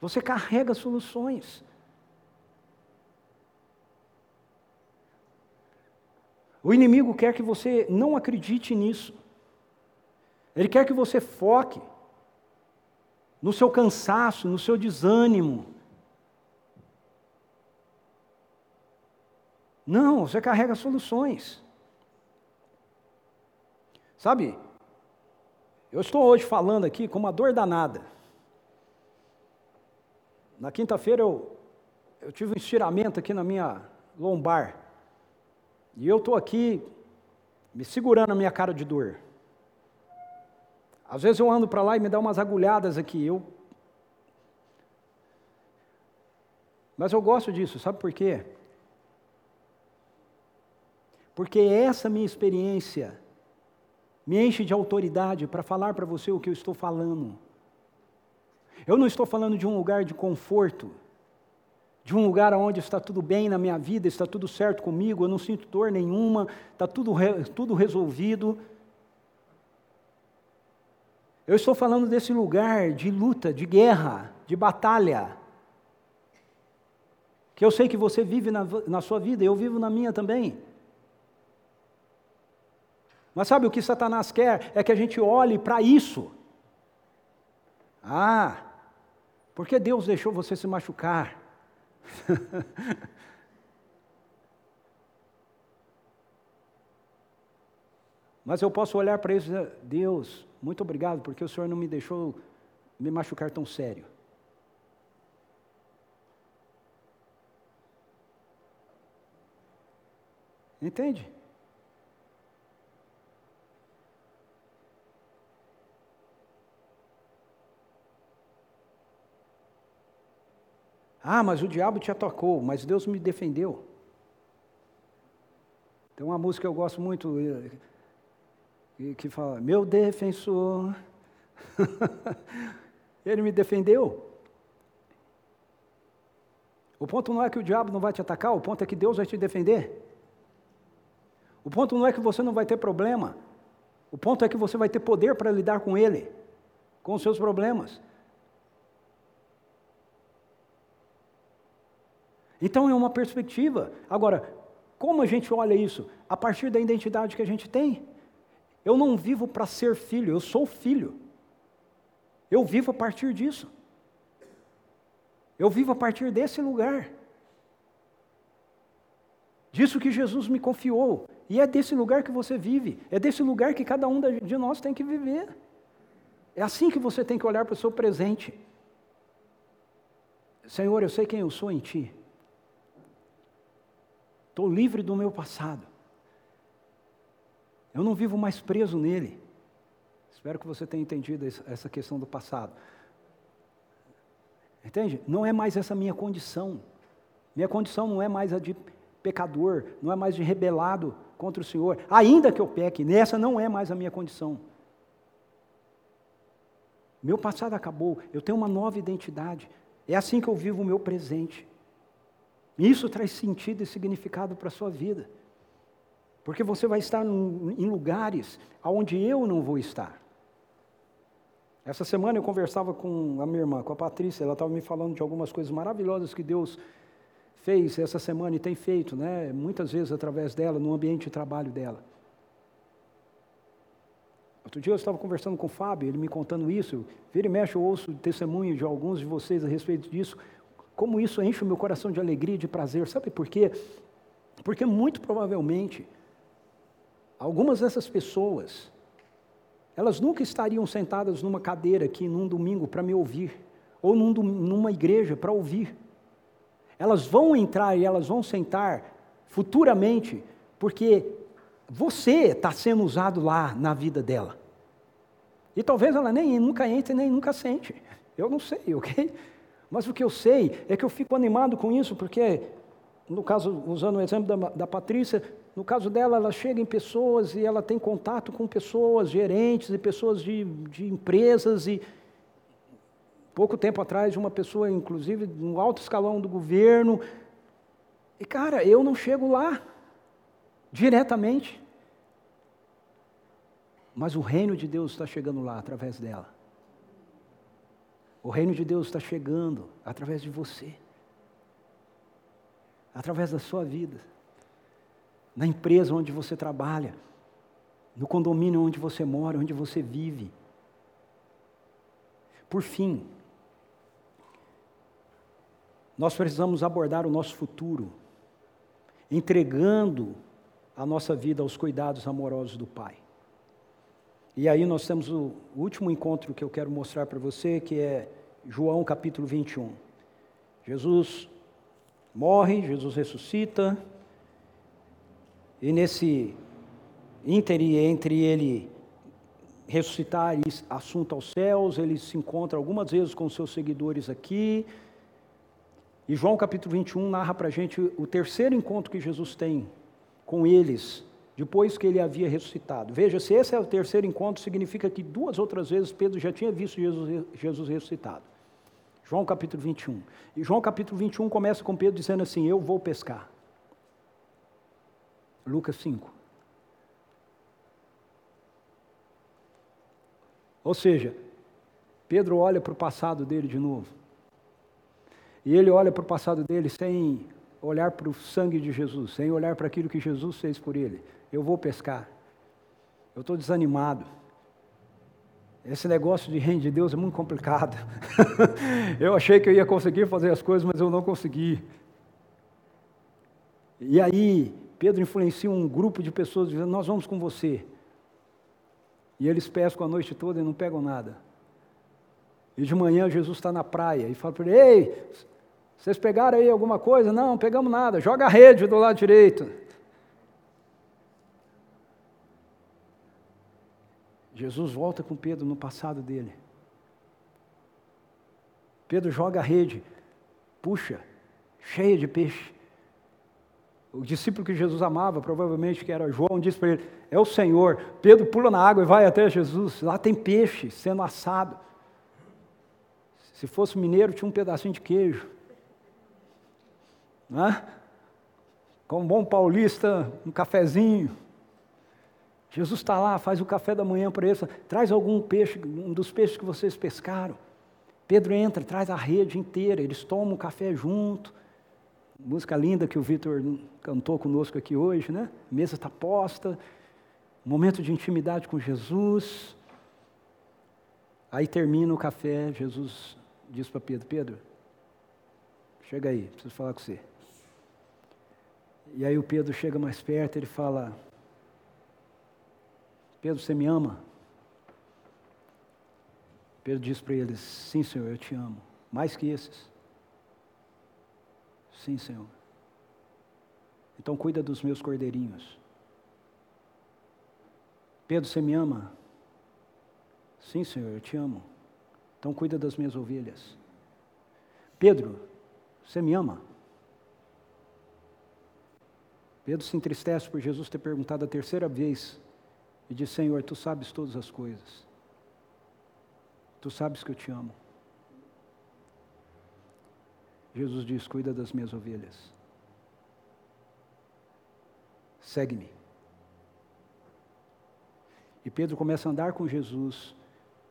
Você carrega soluções. O inimigo quer que você não acredite nisso. Ele quer que você foque no seu cansaço, no seu desânimo. Não, você carrega soluções. Sabe, eu estou hoje falando aqui com uma dor danada. Na quinta-feira eu, eu tive um estiramento aqui na minha lombar. E eu estou aqui me segurando a minha cara de dor. Às vezes eu ando para lá e me dá umas agulhadas aqui. Eu... Mas eu gosto disso, sabe por quê? Porque essa minha experiência me enche de autoridade para falar para você o que eu estou falando. Eu não estou falando de um lugar de conforto, de um lugar onde está tudo bem na minha vida, está tudo certo comigo, eu não sinto dor nenhuma, está tudo, tudo resolvido. Eu estou falando desse lugar de luta, de guerra, de batalha, que eu sei que você vive na, na sua vida, eu vivo na minha também. Mas sabe o que Satanás quer? É que a gente olhe para isso. Ah, porque Deus deixou você se machucar? Mas eu posso olhar para isso e dizer, Deus, muito obrigado, porque o Senhor não me deixou me machucar tão sério. Entende? Ah, mas o diabo te atacou, mas Deus me defendeu. uma música que eu gosto muito, que fala, meu defensor, ele me defendeu. O ponto não é que o diabo não vai te atacar, o ponto é que Deus vai te defender. O ponto não é que você não vai ter problema, o ponto é que você vai ter poder para lidar com ele, com os seus problemas. Então é uma perspectiva. Agora, como a gente olha isso? A partir da identidade que a gente tem. Eu não vivo para ser filho, eu sou filho. Eu vivo a partir disso. Eu vivo a partir desse lugar. Disso que Jesus me confiou. E é desse lugar que você vive. É desse lugar que cada um de nós tem que viver. É assim que você tem que olhar para o seu presente. Senhor, eu sei quem eu sou em Ti. Estou livre do meu passado. Eu não vivo mais preso nele. Espero que você tenha entendido essa questão do passado. Entende? Não é mais essa minha condição. Minha condição não é mais a de pecador, não é mais de rebelado contra o Senhor. Ainda que eu peque, nessa não é mais a minha condição. Meu passado acabou, eu tenho uma nova identidade. É assim que eu vivo o meu presente. Isso traz sentido e significado para a sua vida. Porque você vai estar em lugares onde eu não vou estar. Essa semana eu conversava com a minha irmã, com a Patrícia, ela estava me falando de algumas coisas maravilhosas que Deus fez essa semana e tem feito, né? Muitas vezes através dela, no ambiente de trabalho dela. Outro dia eu estava conversando com o Fábio, ele me contando isso. Vira e mexe, eu ouço testemunho de alguns de vocês a respeito disso. Como isso enche o meu coração de alegria e de prazer. Sabe por quê? Porque muito provavelmente, algumas dessas pessoas, elas nunca estariam sentadas numa cadeira aqui num domingo para me ouvir, ou num, numa igreja para ouvir. Elas vão entrar e elas vão sentar futuramente, porque você está sendo usado lá na vida dela. E talvez ela nem nunca entre, nem nunca sente. Eu não sei, ok? Mas o que eu sei é que eu fico animado com isso, porque, no caso, usando o exemplo da, da Patrícia, no caso dela, ela chega em pessoas e ela tem contato com pessoas, gerentes e pessoas de, de empresas e pouco tempo atrás uma pessoa, inclusive, no alto escalão do governo. E cara, eu não chego lá diretamente. Mas o reino de Deus está chegando lá através dela. O reino de Deus está chegando através de você, através da sua vida, na empresa onde você trabalha, no condomínio onde você mora, onde você vive. Por fim, nós precisamos abordar o nosso futuro, entregando a nossa vida aos cuidados amorosos do Pai. E aí nós temos o último encontro que eu quero mostrar para você, que é João capítulo 21. Jesus morre, Jesus ressuscita, e nesse íntere entre ele ressuscitar e assunto aos céus, ele se encontra algumas vezes com seus seguidores aqui. E João capítulo 21 narra para a gente o terceiro encontro que Jesus tem com eles depois que ele havia ressuscitado. Veja, se esse é o terceiro encontro, significa que duas outras vezes Pedro já tinha visto Jesus, Jesus ressuscitado. João capítulo 21. E João capítulo 21 começa com Pedro dizendo assim: Eu vou pescar. Lucas 5. Ou seja, Pedro olha para o passado dele de novo. E ele olha para o passado dele sem olhar para o sangue de Jesus, sem olhar para aquilo que Jesus fez por ele eu vou pescar. Eu estou desanimado. Esse negócio de reino de Deus é muito complicado. eu achei que eu ia conseguir fazer as coisas, mas eu não consegui. E aí, Pedro influencia um grupo de pessoas dizendo: Nós vamos com você. E eles pescam a noite toda e não pegam nada. E de manhã Jesus está na praia e fala para ele: Ei, vocês pegaram aí alguma coisa? Não, pegamos nada. Joga a rede do lado direito. Jesus volta com Pedro no passado dele. Pedro joga a rede, puxa, cheia de peixe. o discípulo que Jesus amava, provavelmente que era João, disse para ele: É o Senhor. Pedro pula na água e vai até Jesus. Lá tem peixe sendo assado. Se fosse mineiro, tinha um pedacinho de queijo. Né? Como bom paulista, um cafezinho. Jesus está lá, faz o café da manhã para eles, traz algum peixe, um dos peixes que vocês pescaram. Pedro entra, traz a rede inteira, eles tomam o café junto. Música linda que o Vitor cantou conosco aqui hoje, né? Mesa está posta, momento de intimidade com Jesus. Aí termina o café, Jesus diz para Pedro: Pedro, chega aí, preciso falar com você. E aí o Pedro chega mais perto, ele fala: Pedro, você me ama? Pedro diz para eles: Sim, Senhor, eu te amo. Mais que esses. Sim, Senhor. Então cuida dos meus cordeirinhos. Pedro, você me ama? Sim, Senhor, eu te amo. Então cuida das minhas ovelhas. Pedro, você me ama? Pedro se entristece por Jesus ter perguntado a terceira vez e diz: Senhor, tu sabes todas as coisas. Tu sabes que eu te amo. Jesus diz: Cuida das minhas ovelhas. Segue-me. E Pedro começa a andar com Jesus,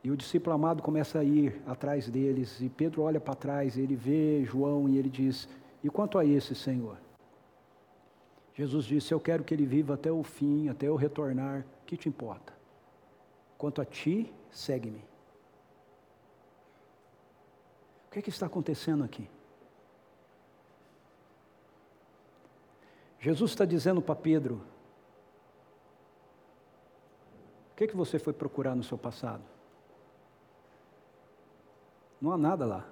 e o discípulo amado começa a ir atrás deles, e Pedro olha para trás, ele vê João e ele diz: E quanto a esse, Senhor? Jesus disse: Eu quero que ele viva até o fim, até eu retornar, que te importa? Quanto a ti, segue-me. O que, é que está acontecendo aqui? Jesus está dizendo para Pedro: O que, é que você foi procurar no seu passado? Não há nada lá.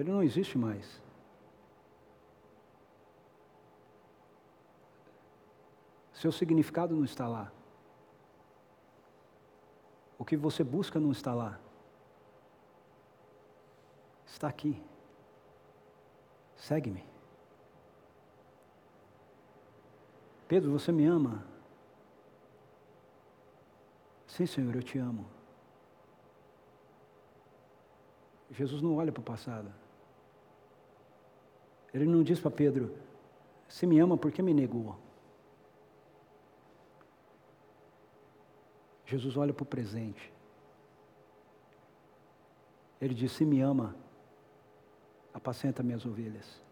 Ele não existe mais. Seu significado não está lá. O que você busca não está lá. Está aqui. Segue-me. Pedro, você me ama? Sim, Senhor, eu te amo. Jesus não olha para o passado. Ele não diz para Pedro: Se me ama, por que me negou? Jesus olha para o presente. Ele diz: Se me ama, apacenta minhas ovelhas.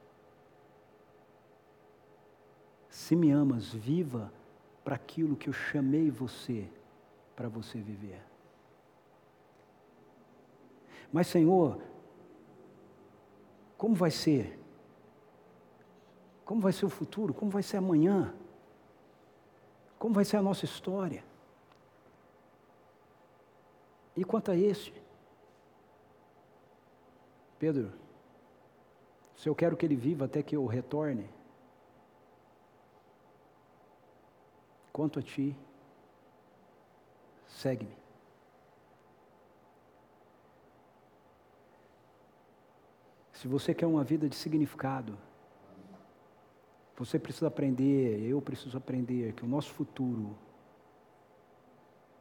Se me amas, viva para aquilo que eu chamei você para você viver. Mas, Senhor, como vai ser? Como vai ser o futuro? Como vai ser amanhã? Como vai ser a nossa história? E quanto a este? Pedro, se eu quero que ele viva até que eu retorne, quanto a ti, segue-me. Se você quer uma vida de significado, você precisa aprender, eu preciso aprender que o nosso futuro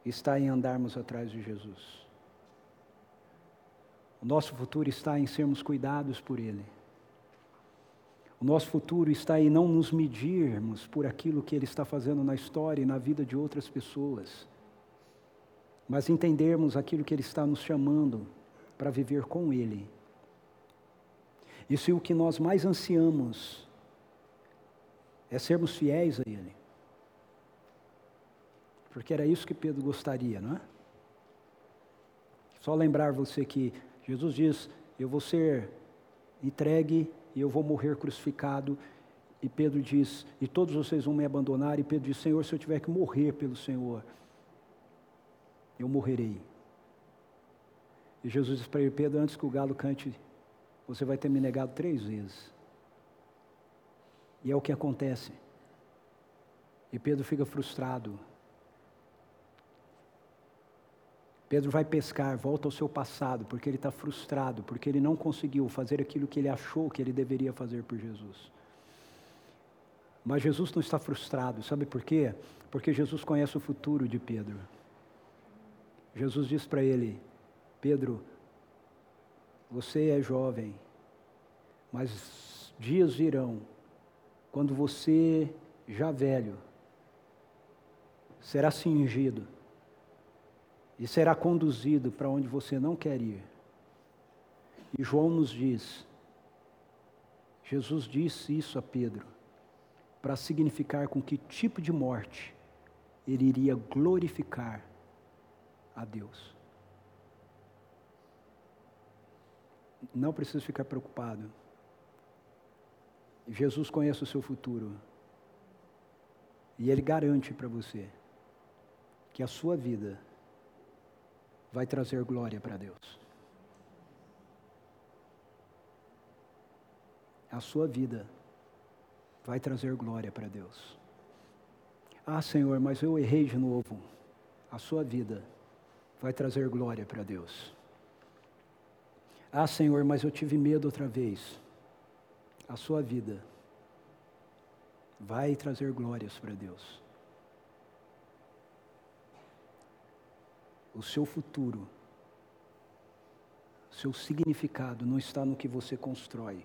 está em andarmos atrás de Jesus. O nosso futuro está em sermos cuidados por Ele. O nosso futuro está em não nos medirmos por aquilo que Ele está fazendo na história e na vida de outras pessoas, mas entendermos aquilo que Ele está nos chamando para viver com Ele. Isso é o que nós mais ansiamos, é sermos fiéis a Ele. Porque era isso que Pedro gostaria, não é? Só lembrar você que Jesus diz: Eu vou ser entregue e eu vou morrer crucificado. E Pedro diz: E todos vocês vão me abandonar. E Pedro diz: Senhor, se eu tiver que morrer pelo Senhor, eu morrerei. E Jesus diz para ele: Pedro, antes que o galo cante, você vai ter me negado três vezes. E é o que acontece. E Pedro fica frustrado. Pedro vai pescar, volta ao seu passado, porque ele está frustrado, porque ele não conseguiu fazer aquilo que ele achou que ele deveria fazer por Jesus. Mas Jesus não está frustrado, sabe por quê? Porque Jesus conhece o futuro de Pedro. Jesus diz para ele: Pedro, você é jovem, mas dias virão quando você, já velho, será cingido e será conduzido para onde você não quer ir. E João nos diz, Jesus disse isso a Pedro, para significar com que tipo de morte ele iria glorificar a Deus. Não precisa ficar preocupado. Jesus conhece o seu futuro. E Ele garante para você que a sua vida vai trazer glória para Deus. A sua vida vai trazer glória para Deus. Ah, Senhor, mas eu errei de novo. A sua vida vai trazer glória para Deus. Ah, Senhor, mas eu tive medo outra vez. A sua vida vai trazer glórias para Deus. O seu futuro, seu significado não está no que você constrói.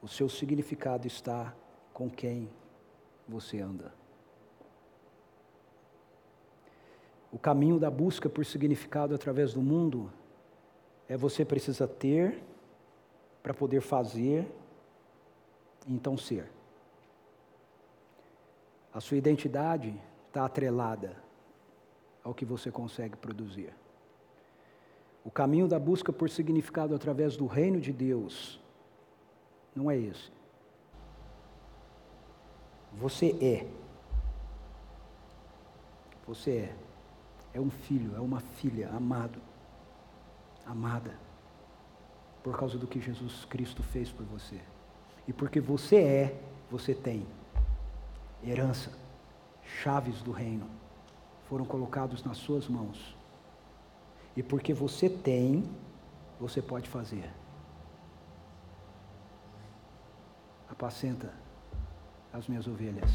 O seu significado está com quem você anda. O caminho da busca por significado através do mundo é você precisa ter para poder fazer, então ser. A sua identidade está atrelada ao que você consegue produzir. O caminho da busca por significado através do reino de Deus não é esse. Você é. Você é. É um filho, é uma filha amado, amada, por causa do que Jesus Cristo fez por você. E porque você é, você tem herança, chaves do reino foram colocados nas suas mãos. E porque você tem, você pode fazer. Apacenta as minhas ovelhas.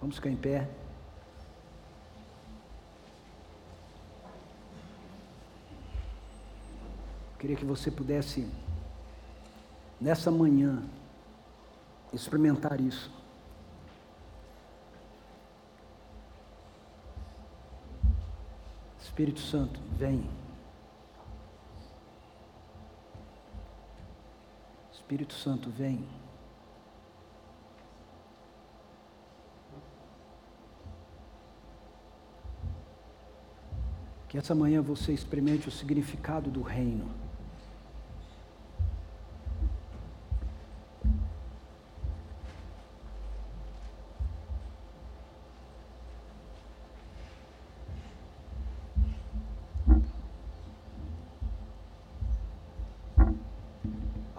Vamos ficar em pé. Queria que você pudesse, nessa manhã, experimentar isso. Espírito Santo, vem. Espírito Santo, vem. Que essa manhã você experimente o significado do reino.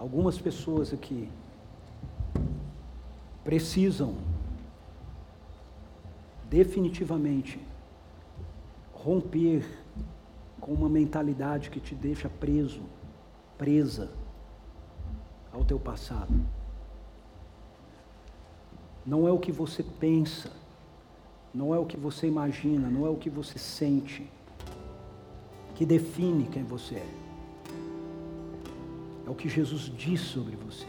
algumas pessoas aqui precisam definitivamente romper com uma mentalidade que te deixa preso, presa ao teu passado. Não é o que você pensa, não é o que você imagina, não é o que você sente que define quem você é. É o que Jesus diz sobre você.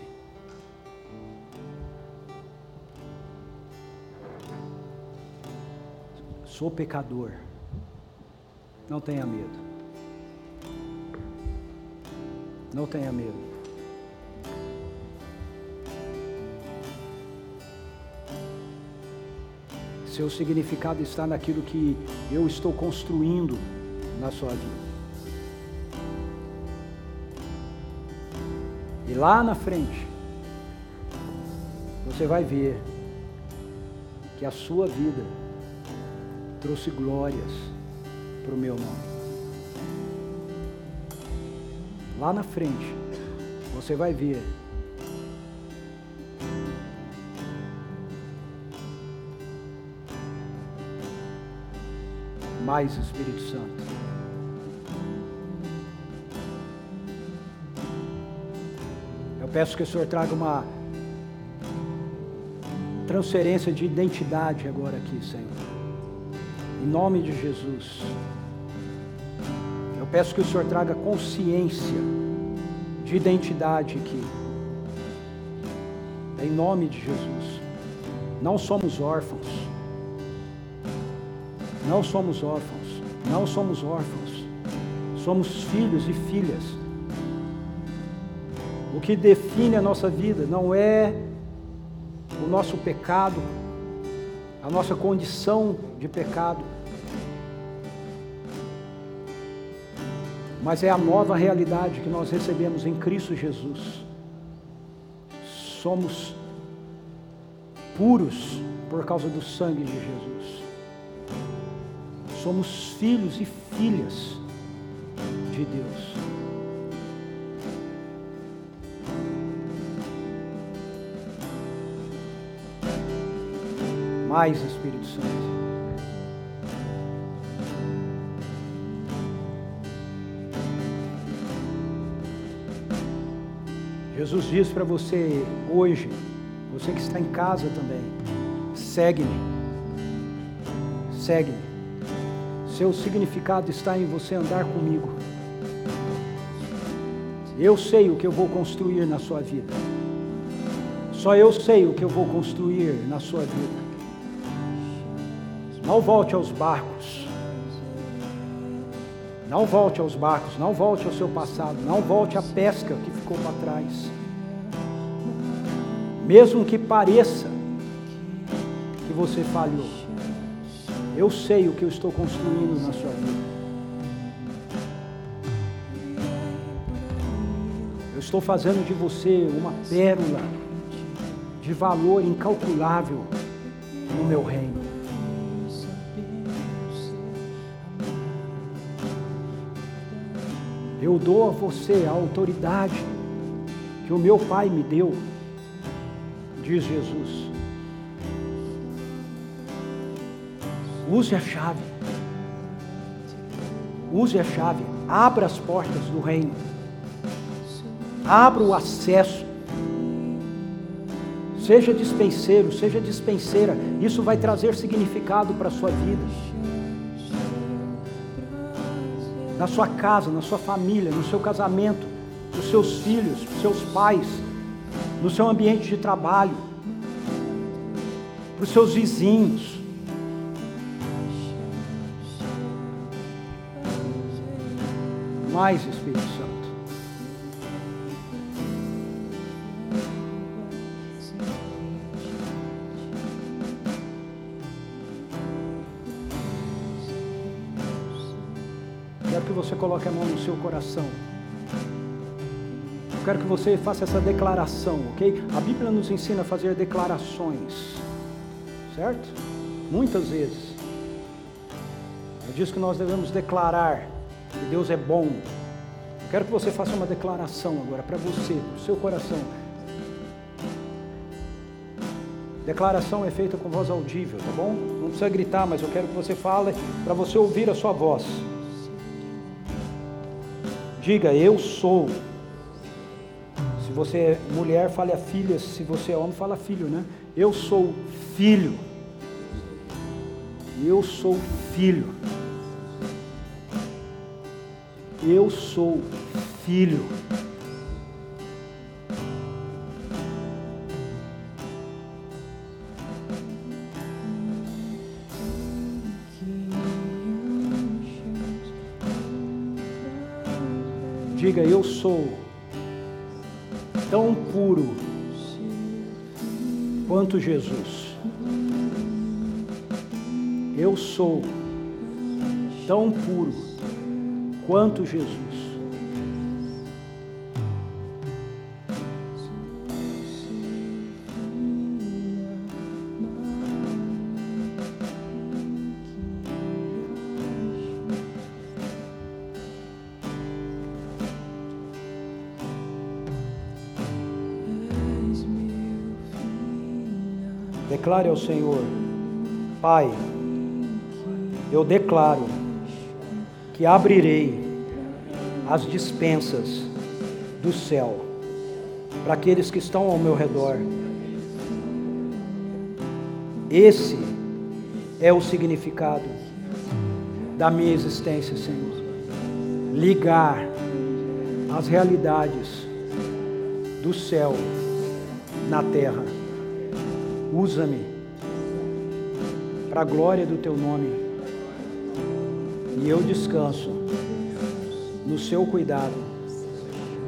Sou pecador. Não tenha medo. Não tenha medo. Seu significado está naquilo que eu estou construindo na sua vida. E lá na frente, você vai ver que a sua vida trouxe glórias para o meu nome. Lá na frente, você vai ver mais Espírito Santo. Peço que o Senhor traga uma transferência de identidade agora aqui, Senhor. Em nome de Jesus. Eu peço que o Senhor traga consciência de identidade aqui. Em nome de Jesus. Não somos órfãos. Não somos órfãos. Não somos órfãos. Somos filhos e filhas. O que define a nossa vida não é o nosso pecado, a nossa condição de pecado, mas é a nova realidade que nós recebemos em Cristo Jesus. Somos puros por causa do sangue de Jesus. Somos filhos e filhas de Deus. Mais Espírito Santo. Jesus diz para você hoje, você que está em casa também, segue-me. Segue-me. Seu significado está em você andar comigo. Eu sei o que eu vou construir na sua vida. Só eu sei o que eu vou construir na sua vida. Não volte aos barcos. Não volte aos barcos, não volte ao seu passado, não volte à pesca que ficou para trás. Mesmo que pareça que você falhou, eu sei o que eu estou construindo na sua vida. Eu estou fazendo de você uma pérola de valor incalculável no meu reino. Eu dou a você a autoridade que o meu Pai me deu, diz Jesus. Use a chave. Use a chave. Abra as portas do reino. Abra o acesso. Seja dispenseiro, seja dispenseira. Isso vai trazer significado para a sua vida na sua casa, na sua família, no seu casamento, nos seus filhos, nos seus pais, no seu ambiente de trabalho, para os seus vizinhos. Mais Espírito coloque a mão no seu coração. Eu quero que você faça essa declaração, ok? A Bíblia nos ensina a fazer declarações, certo? Muitas vezes. Ela diz que nós devemos declarar que Deus é bom. Eu quero que você faça uma declaração agora para você, para o seu coração. Declaração é feita com voz audível, tá bom? Não precisa gritar, mas eu quero que você fale para você ouvir a sua voz. Diga, eu sou. Se você é mulher, fale a filha. Se você é homem, fala filho, né? Eu sou filho. Eu sou filho. Eu sou filho. Diga, eu sou tão puro quanto Jesus. Eu sou tão puro quanto Jesus. Declare ao Senhor, Pai, eu declaro que abrirei as dispensas do céu para aqueles que estão ao meu redor. Esse é o significado da minha existência, Senhor. Ligar as realidades do céu na terra. Usa-me para a glória do teu nome. E eu descanso no seu cuidado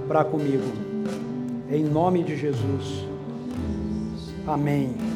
para comigo. Em nome de Jesus. Amém.